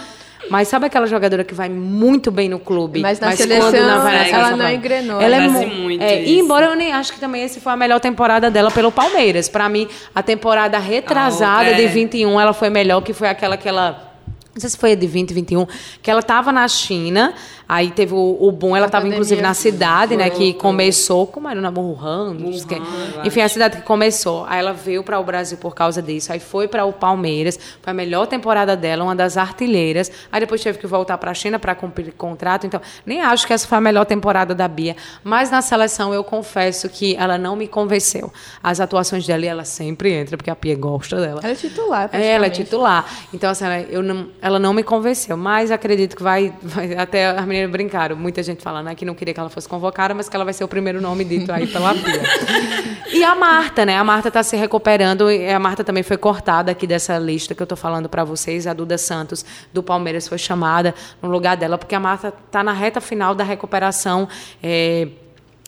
Mas sabe aquela jogadora que vai muito bem no clube? Mas na quando seleção, vai na ela não vai- engrenou, Ela é Parece mu- muito é, e embora eu nem acho que também esse foi a melhor temporada dela pelo Palmeiras. Pra mim, a temporada retrasada A outra de é. 21, ela foi melhor, que foi aquela que ela... Não sei se foi a de 20, 21, que ela estava na China, aí teve o, o boom, ela estava inclusive na cidade, né, que começou, como era, Wuhan, o quê. eu enfim, a cidade que começou. Aí ela veio para o Brasil por causa disso, aí foi para o Palmeiras, foi a melhor temporada dela, uma das artilheiras. Aí depois teve que voltar para a China para cumprir contrato, então nem acho que essa foi a melhor temporada da Bia, mas na seleção eu confesso que ela não me convenceu. As atuações dela, ela sempre entra, porque a Pia gosta dela. Ela é titular, É, ela é titular. Então, assim, ela, eu não, ela não me convenceu, mas acredito que vai, vai- Até as brincaram, muita gente falando né, que não queria que ela fosse convocada, mas que ela vai ser o primeiro nome dito aí pela Pia. e a Marta, né? A Marta está se recuperando. A Marta também foi cortada aqui dessa lista que eu estou falando para vocês. A Duda Santos, do Palmeiras, foi chamada no lugar dela, porque a Marta está na reta final da recuperação. é,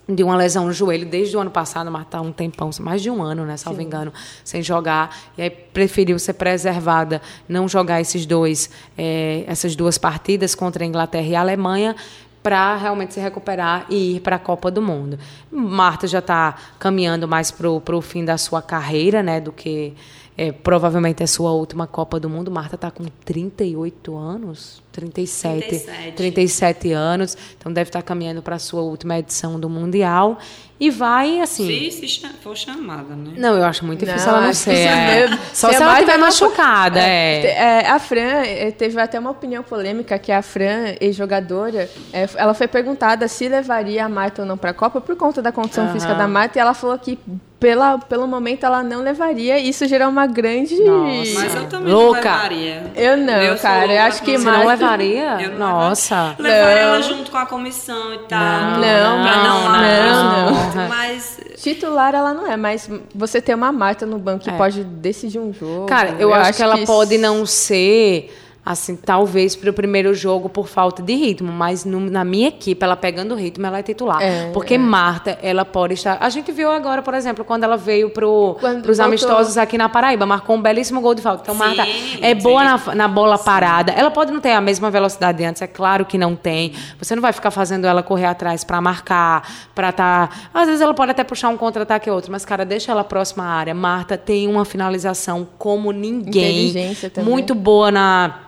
de uma lesão no joelho desde o ano passado, mas está um tempão, mais de um ano, né, salvo engano, sem jogar. E aí preferiu ser preservada, não jogar esses dois, eh, essas duas partidas contra a Inglaterra e a Alemanha para realmente se recuperar e ir para a Copa do Mundo. Marta já está caminhando mais para o fim da sua carreira, né, do que eh, provavelmente a sua última Copa do Mundo. Marta está com 38 anos, 37, 37. 37 anos, então deve estar caminhando para a sua última edição do Mundial. E vai, assim. Se, se for chamada, né? Não, eu acho muito difícil Não, ela não ser. é. Só você se ela estiver machucada, é. te- é, a Fran eh, teve até uma opinião polêmica que a Fran, ex-jogadora, eh, ela foi perguntada se levaria a Marta ou não para a Copa por conta da condição física da Marta e ela falou que pela, pelo momento ela não levaria. e Isso gerou uma grande. Nossa. Mas eu também Louca. não levaria. Eu não, sou cara, eu acho que Marta- não levaria? Eu não Nossa. Levaria, levaria Não. ela junto com a comissão e tal. Não, pra não, não, não, não. Mas Titular ela não é, mas você ter uma Marta no banco que É. pode decidir um jogo. Cara, eu, acho, que ela isso- pode não ser, assim, talvez para o primeiro jogo por falta de ritmo, mas no- na minha equipe, ela pegando o ritmo, ela é titular. É, Porque é. Marta, ela pode estar. A gente viu agora, por exemplo, quando ela veio pros voltou. amistosos aqui na Paraíba, marcou um belíssimo gol de falta. Então, Sim, Marta é sim. boa na, na bola parada. Ela pode não ter a mesma velocidade de antes, é claro que não tem. Você não vai ficar fazendo ela correr atrás para marcar, para tá. Às vezes ela pode até puxar um contra-ataque ou outro, mas, cara, deixa ela próxima à área. Marta tem uma finalização como ninguém. Inteligência também. Muito boa na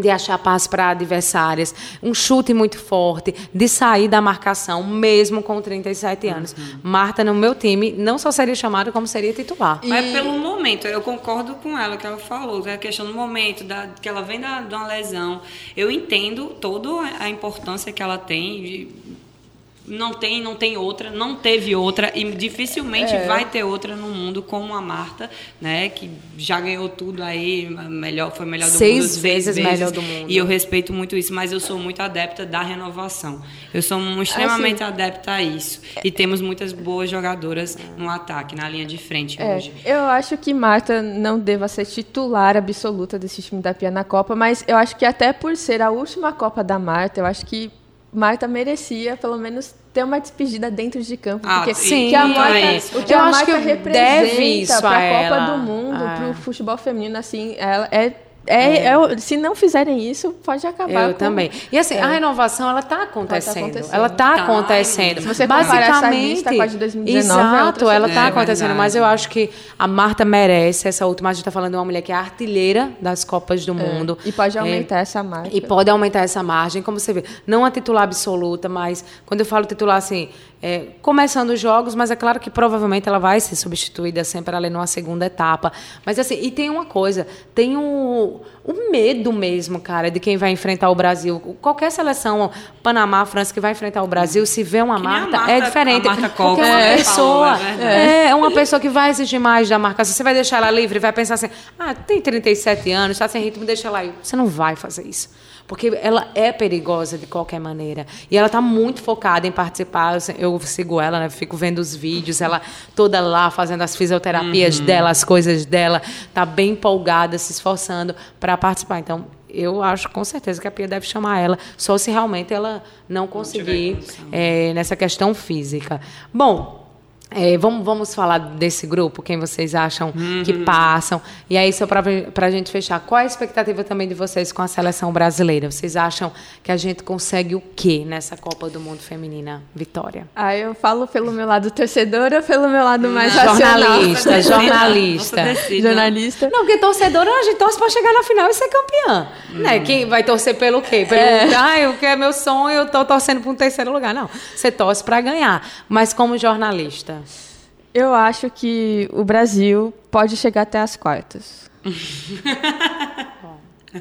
de achar passe para adversárias, um chute muito forte, de sair da marcação, mesmo com 37 anos. Marta, no meu time, não só seria chamada, como seria titular. Mas pelo momento, eu concordo com ela que ela falou, né, a questão do momento, da, que ela vem da, de uma lesão. Eu entendo toda a importância que ela tem de não tem, não tem outra, não teve outra e dificilmente É. vai ter outra no mundo como a Marta, né, que já ganhou tudo aí, melhor, foi melhor do Seis mundo, vezes melhor do mundo. E eu respeito muito isso, mas eu sou muito adepta da renovação. Eu sou extremamente adepta a isso. E temos muitas boas jogadoras no ataque, na linha de frente É, hoje. eu acho que Marta não deva ser titular absoluta desse time da Pia na Copa, mas eu acho que até por ser a última Copa da Marta, eu acho que Marta merecia, pelo menos, ter uma despedida dentro de campo. Ah, porque sim, que a. Marta, o que Eu a acho Marta que deve isso representa para a Copa ela. do Mundo, É. para o futebol feminino, assim, ela é, é, é- se não fizerem isso, pode acabar Eu com- também. E assim, É. a renovação, ela está acontecendo. acontecendo. Ela está Tá, acontecendo. Se você essa Basicamente, lista com a de 2019, é exato, ela está É acontecendo. verdade. Mas eu acho que a Marta merece essa última. A gente está falando de uma mulher que é artilheira das Copas do Mundo. E pode É, aumentar essa marca. E pode aumentar essa margem, como você vê. Não a titular absoluta, mas quando eu falo titular, assim, é, começando os jogos, mas é claro que provavelmente ela vai ser substituída sempre ali numa segunda etapa. Mas assim, e tem uma coisa, tem o, o medo mesmo, cara, de quem vai enfrentar o Brasil. Qualquer seleção, Panamá, França, que vai enfrentar o Brasil, se vê uma Que nem a Marta, Marta- é diferente. a Marta porque Coca, é uma né, pessoa, é é, é uma pessoa que vai exigir mais da marcação. Você vai deixar ela livre, vai pensar assim, ah, tem 37 anos, está sem ritmo, deixa ela aí. Você não vai fazer isso. Porque ela é perigosa de qualquer maneira. E ela está muito focada em participar. Eu, sigo ela, né? Fico vendo os vídeos, ela toda lá fazendo as fisioterapias dela, as coisas dela. Está bem empolgada, se esforçando para participar. Então, eu acho com certeza que a Pia deve chamar ela, só se realmente ela não conseguir é, nessa questão física. Bom, é, vamos, vamos falar desse grupo, quem vocês acham que passam. E aí, só para a gente fechar, qual é a expectativa também de vocês com a seleção brasileira? Vocês acham que a gente consegue o quê nessa Copa do Mundo Feminina, Vitória? Ah, eu falo pelo meu lado torcedor ou pelo meu lado mais racional? Jornalista, jornalista. Jornalista. Não, porque torcedora, a gente torce para chegar na final e ser campeã. Né? Quem vai torcer pelo quê? Pelo, ah, o que é meu sonho, eu tô torcendo para um terceiro lugar. Não, você torce para ganhar. Mas como jornalista, Eu acho que o Brasil pode chegar até as quartas.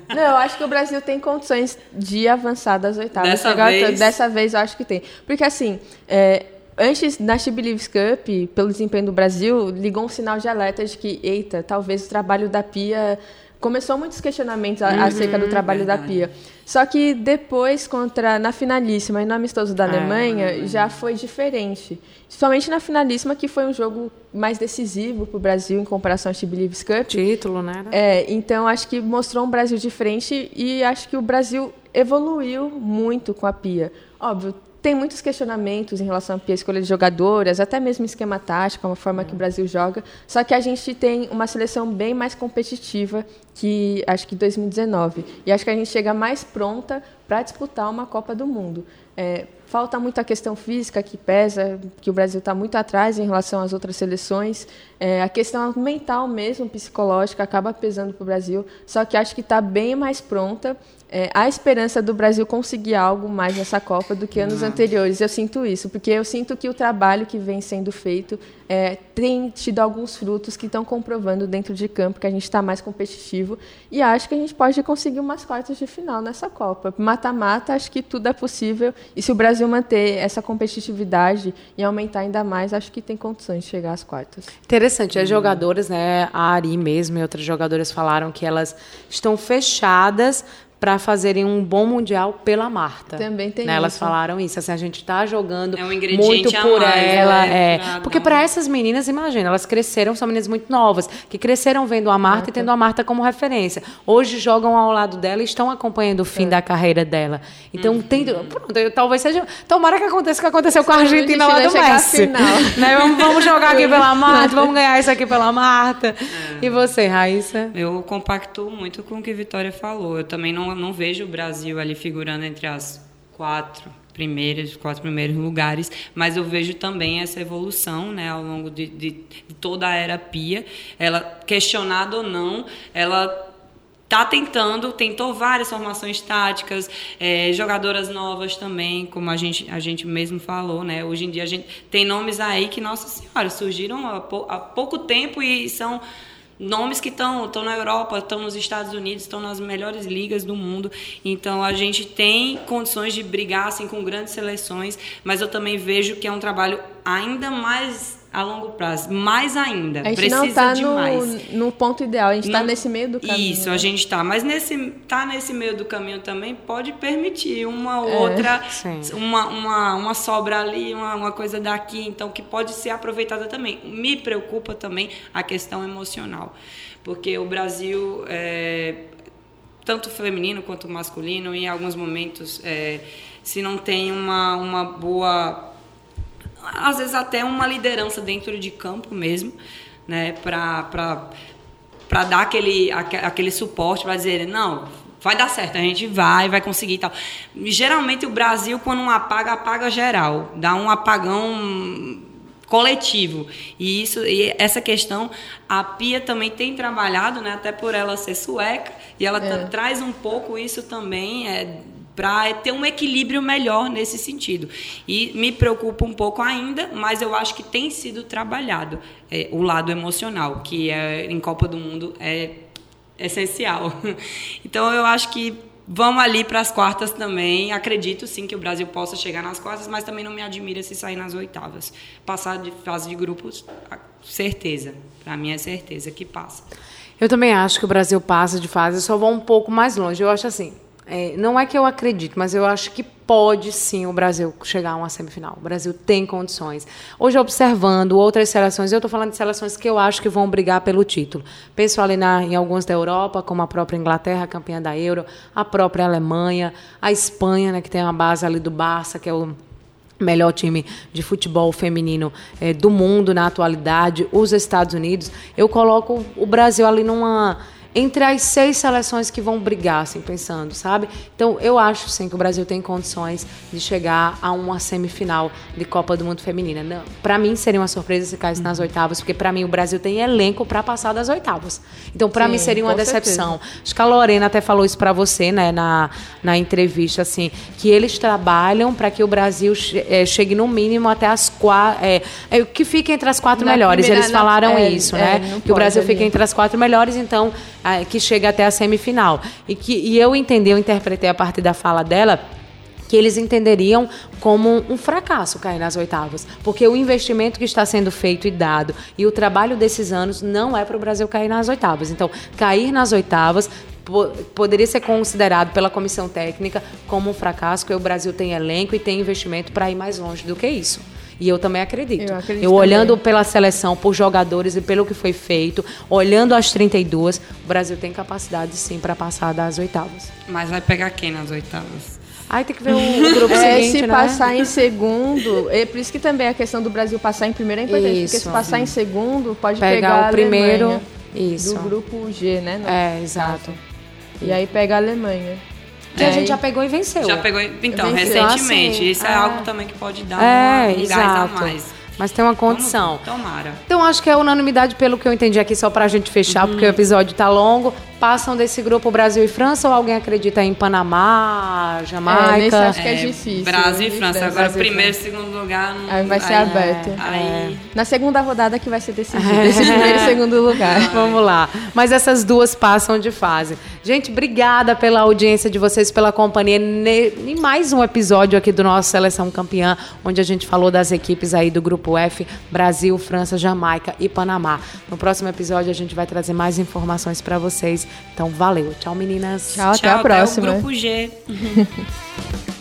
Não, eu acho que o Brasil tem condições de avançar das oitavas. Dessa vez? Dessa vez eu acho que tem. Porque assim, é, antes na She Believes Cup, pelo desempenho do Brasil, ligou um sinal de alerta de que, eita, talvez o trabalho da Pia. Começou muitos questionamentos a- acerca do trabalho da Pia. Só que depois, contra na finalíssima e no amistoso da Alemanha, já foi diferente. Somente na finalíssima, que foi um jogo mais decisivo para o Brasil em comparação ao She Believes Cup. título, né? É, então acho que mostrou um Brasil diferente e acho que o Brasil evoluiu muito com a Pia. Óbvio, tem muitos questionamentos em relação à escolha de jogadoras, até mesmo esquema tático, a forma que o Brasil joga. Só que a gente tem uma seleção bem mais competitiva que acho que 2019. E acho que a gente chega mais pronta para disputar uma Copa do Mundo. É, falta muito a questão física que pesa, que o Brasil está muito atrás em relação às outras seleções. É, a questão mental mesmo, psicológica, acaba pesando para o Brasil. Só que acho que está bem mais pronta. É, há esperança do Brasil conseguir algo mais nessa Copa do que anos anteriores. Eu sinto isso, porque eu sinto que o trabalho que vem sendo feito é, tem tido alguns frutos que estão comprovando dentro de campo que a gente está mais competitivo. E acho que a gente pode conseguir umas quartas de final nessa Copa. Mata-mata, acho que tudo é possível. E se o Brasil manter essa competitividade e aumentar ainda mais, acho que tem condições de chegar às quartas. Interessante, as jogadoras, né, a Ari mesmo e outras jogadoras falaram que elas estão fechadas para fazerem um bom mundial pela Marta. Também tem né? Elas isso. falaram isso, assim, a gente está jogando É um ingrediente muito a por mais, ela, né, é. Porque para essas meninas, imagina, elas cresceram, são meninas muito novas, que cresceram vendo a Marta e tendo a Marta como referência. Hoje jogam ao lado dela e estão acompanhando o É. fim da carreira dela. Então, Uhum. tem, pronto, eu- talvez seja, tomara que aconteça o que aconteceu com a Argentina lá do Messi. Né? Vamos, vamos jogar aqui pela Marta, vamos ganhar isso aqui pela Marta. E você, Raíssa? Eu compacto muito com o que a Vitória falou. Eu também não, não vejo o Brasil ali figurando entre as quatro primeiras, quatro primeiros lugares, mas eu vejo também essa evolução, né, ao longo de, de- de toda a era Pia. Ela, questionada ou não, ela tá tentando, tentou várias formações táticas, eh, jogadoras novas também, como a gente, a gente mesmo falou, né? Hoje em dia a gente tem nomes aí que, nossa senhora, surgiram há, pou- há pouco tempo e são nomes que estão na Europa, estão nos Estados Unidos, estão nas melhores ligas do mundo. Então a gente tem condições de brigar assim com grandes seleções, mas eu também vejo que é um trabalho ainda mais a longo prazo, mais ainda. A gente precisa não está demais. no, no ponto ideal, a gente está nesse meio do caminho. Isso, né? a gente está. Mas nesse tá nesse meio do caminho também pode permitir uma outra, sim. uma, uma, uma sobra ali, uma, uma coisa daqui, então que pode ser aproveitada também. Me preocupa também a questão emocional, porque o Brasil é, tanto feminino quanto masculino, em alguns momentos, é, se não tem uma, uma boa às vezes até uma liderança dentro de campo mesmo, né, para para dar aquele aque- aquele suporte para dizer não vai dar certo a gente vai vai conseguir e tal. Geralmente o Brasil quando um apaga apaga geral dá um apagão coletivo. E isso e essa questão a Pia também tem trabalhado né até por ela ser sueca e ela tra- traz um pouco isso também é para ter um equilíbrio melhor nesse sentido. E me preocupa um pouco ainda, mas eu acho que tem sido trabalhado é, o lado emocional, que é, em Copa do Mundo é essencial. Então eu acho que vamos ali para as quartas também. Acredito sim que o Brasil possa chegar nas quartas, mas também não me admira se sair nas oitavas. Passar de fase de grupos, certeza. Para mim é certeza que passa. Eu também acho que o Brasil passa de fase, só vou um pouco mais longe. Eu acho assim, é, não é que eu acredito, mas eu acho que pode sim o Brasil chegar a uma semifinal. O Brasil tem condições. Hoje, observando outras seleções, eu estou falando de seleções que eu acho que vão brigar pelo título. Penso ali na, em alguns da Europa, como a própria Inglaterra, campeã da Euro, a própria Alemanha, a Espanha, né, que tem uma base ali do Barça, que é o melhor time de futebol feminino eh, do mundo na atualidade, os Estados Unidos, eu coloco o Brasil ali numa entre as seis seleções que vão brigar, assim, pensando, sabe? Então, eu acho, sim, que o Brasil tem condições de chegar a uma semifinal de Copa do Mundo Feminina. Para mim, seria uma surpresa se caísse nas oitavas, porque, para mim, o Brasil tem elenco para passar das oitavas. Então, para mim, seria uma decepção. Acho que a Lorena até falou isso para você, né, na, na entrevista, assim, que eles trabalham para que o Brasil eh, chegue no mínimo até as quatro. que fique entre as quatro Na melhores. primeira- eles na- falaram é, isso, é, né? Que o Brasil ali. fique entre as quatro melhores, então, que chegue até a semifinal. E, que, e eu entendi, eu interpretei a partir da fala dela que eles entenderiam como um fracasso cair nas oitavas, porque o investimento que está sendo feito e dado e o trabalho desses anos não é para o Brasil cair nas oitavas. Então, cair nas oitavas po- poderia ser considerado pela comissão técnica como um fracasso, porque o Brasil tem elenco e tem investimento para ir mais longe do que isso. E eu também acredito. Eu acredito eu olhando também. pela seleção, por jogadores e pelo que foi feito, olhando as 32, o Brasil tem capacidade sim para passar das oitavas. Mas vai pegar quem nas oitavas? Aí tem que ver o, o grupo É, seguinte, se né? passar em segundo, é por isso que também a questão do Brasil passar em primeiro é importante, porque Isso. se passar em segundo, pode Pegar pegar, o a primeiro, Alemanha, isso. do grupo G, né? no É, exato. E aí pega a Alemanha. Que E a gente já pegou e venceu. Já pegou. Então, Venceu. recentemente. Assim, isso é, é. algo também que pode dar É, um gás a exato. mais. Mas tem uma condição. Vamos- tomara. Então acho que é unanimidade pelo que eu entendi aqui, só pra gente fechar, porque o episódio tá longo. Passam desse grupo Brasil e França ou alguém acredita em Panamá, Jamaica? É, nesse acho que é difícil. Brasil e né? França. Agora, Brasil primeiro e segundo lugar. Não, Aí vai ser aberto. Aí, Na segunda rodada que vai ser decidido. Esse primeiro e segundo lugar. Vamos lá. Mas essas duas passam de fase. Gente, obrigada pela audiência de vocês, pela companhia em mais um episódio aqui do nosso Seleção Campeã, onde a gente falou das equipes aí do Grupo F, Brasil, França, Jamaica e Panamá. No próximo episódio a gente vai trazer mais informações para vocês. Então, valeu. Tchau, meninas. Tchau, até Tchau, a próxima. o grupo G.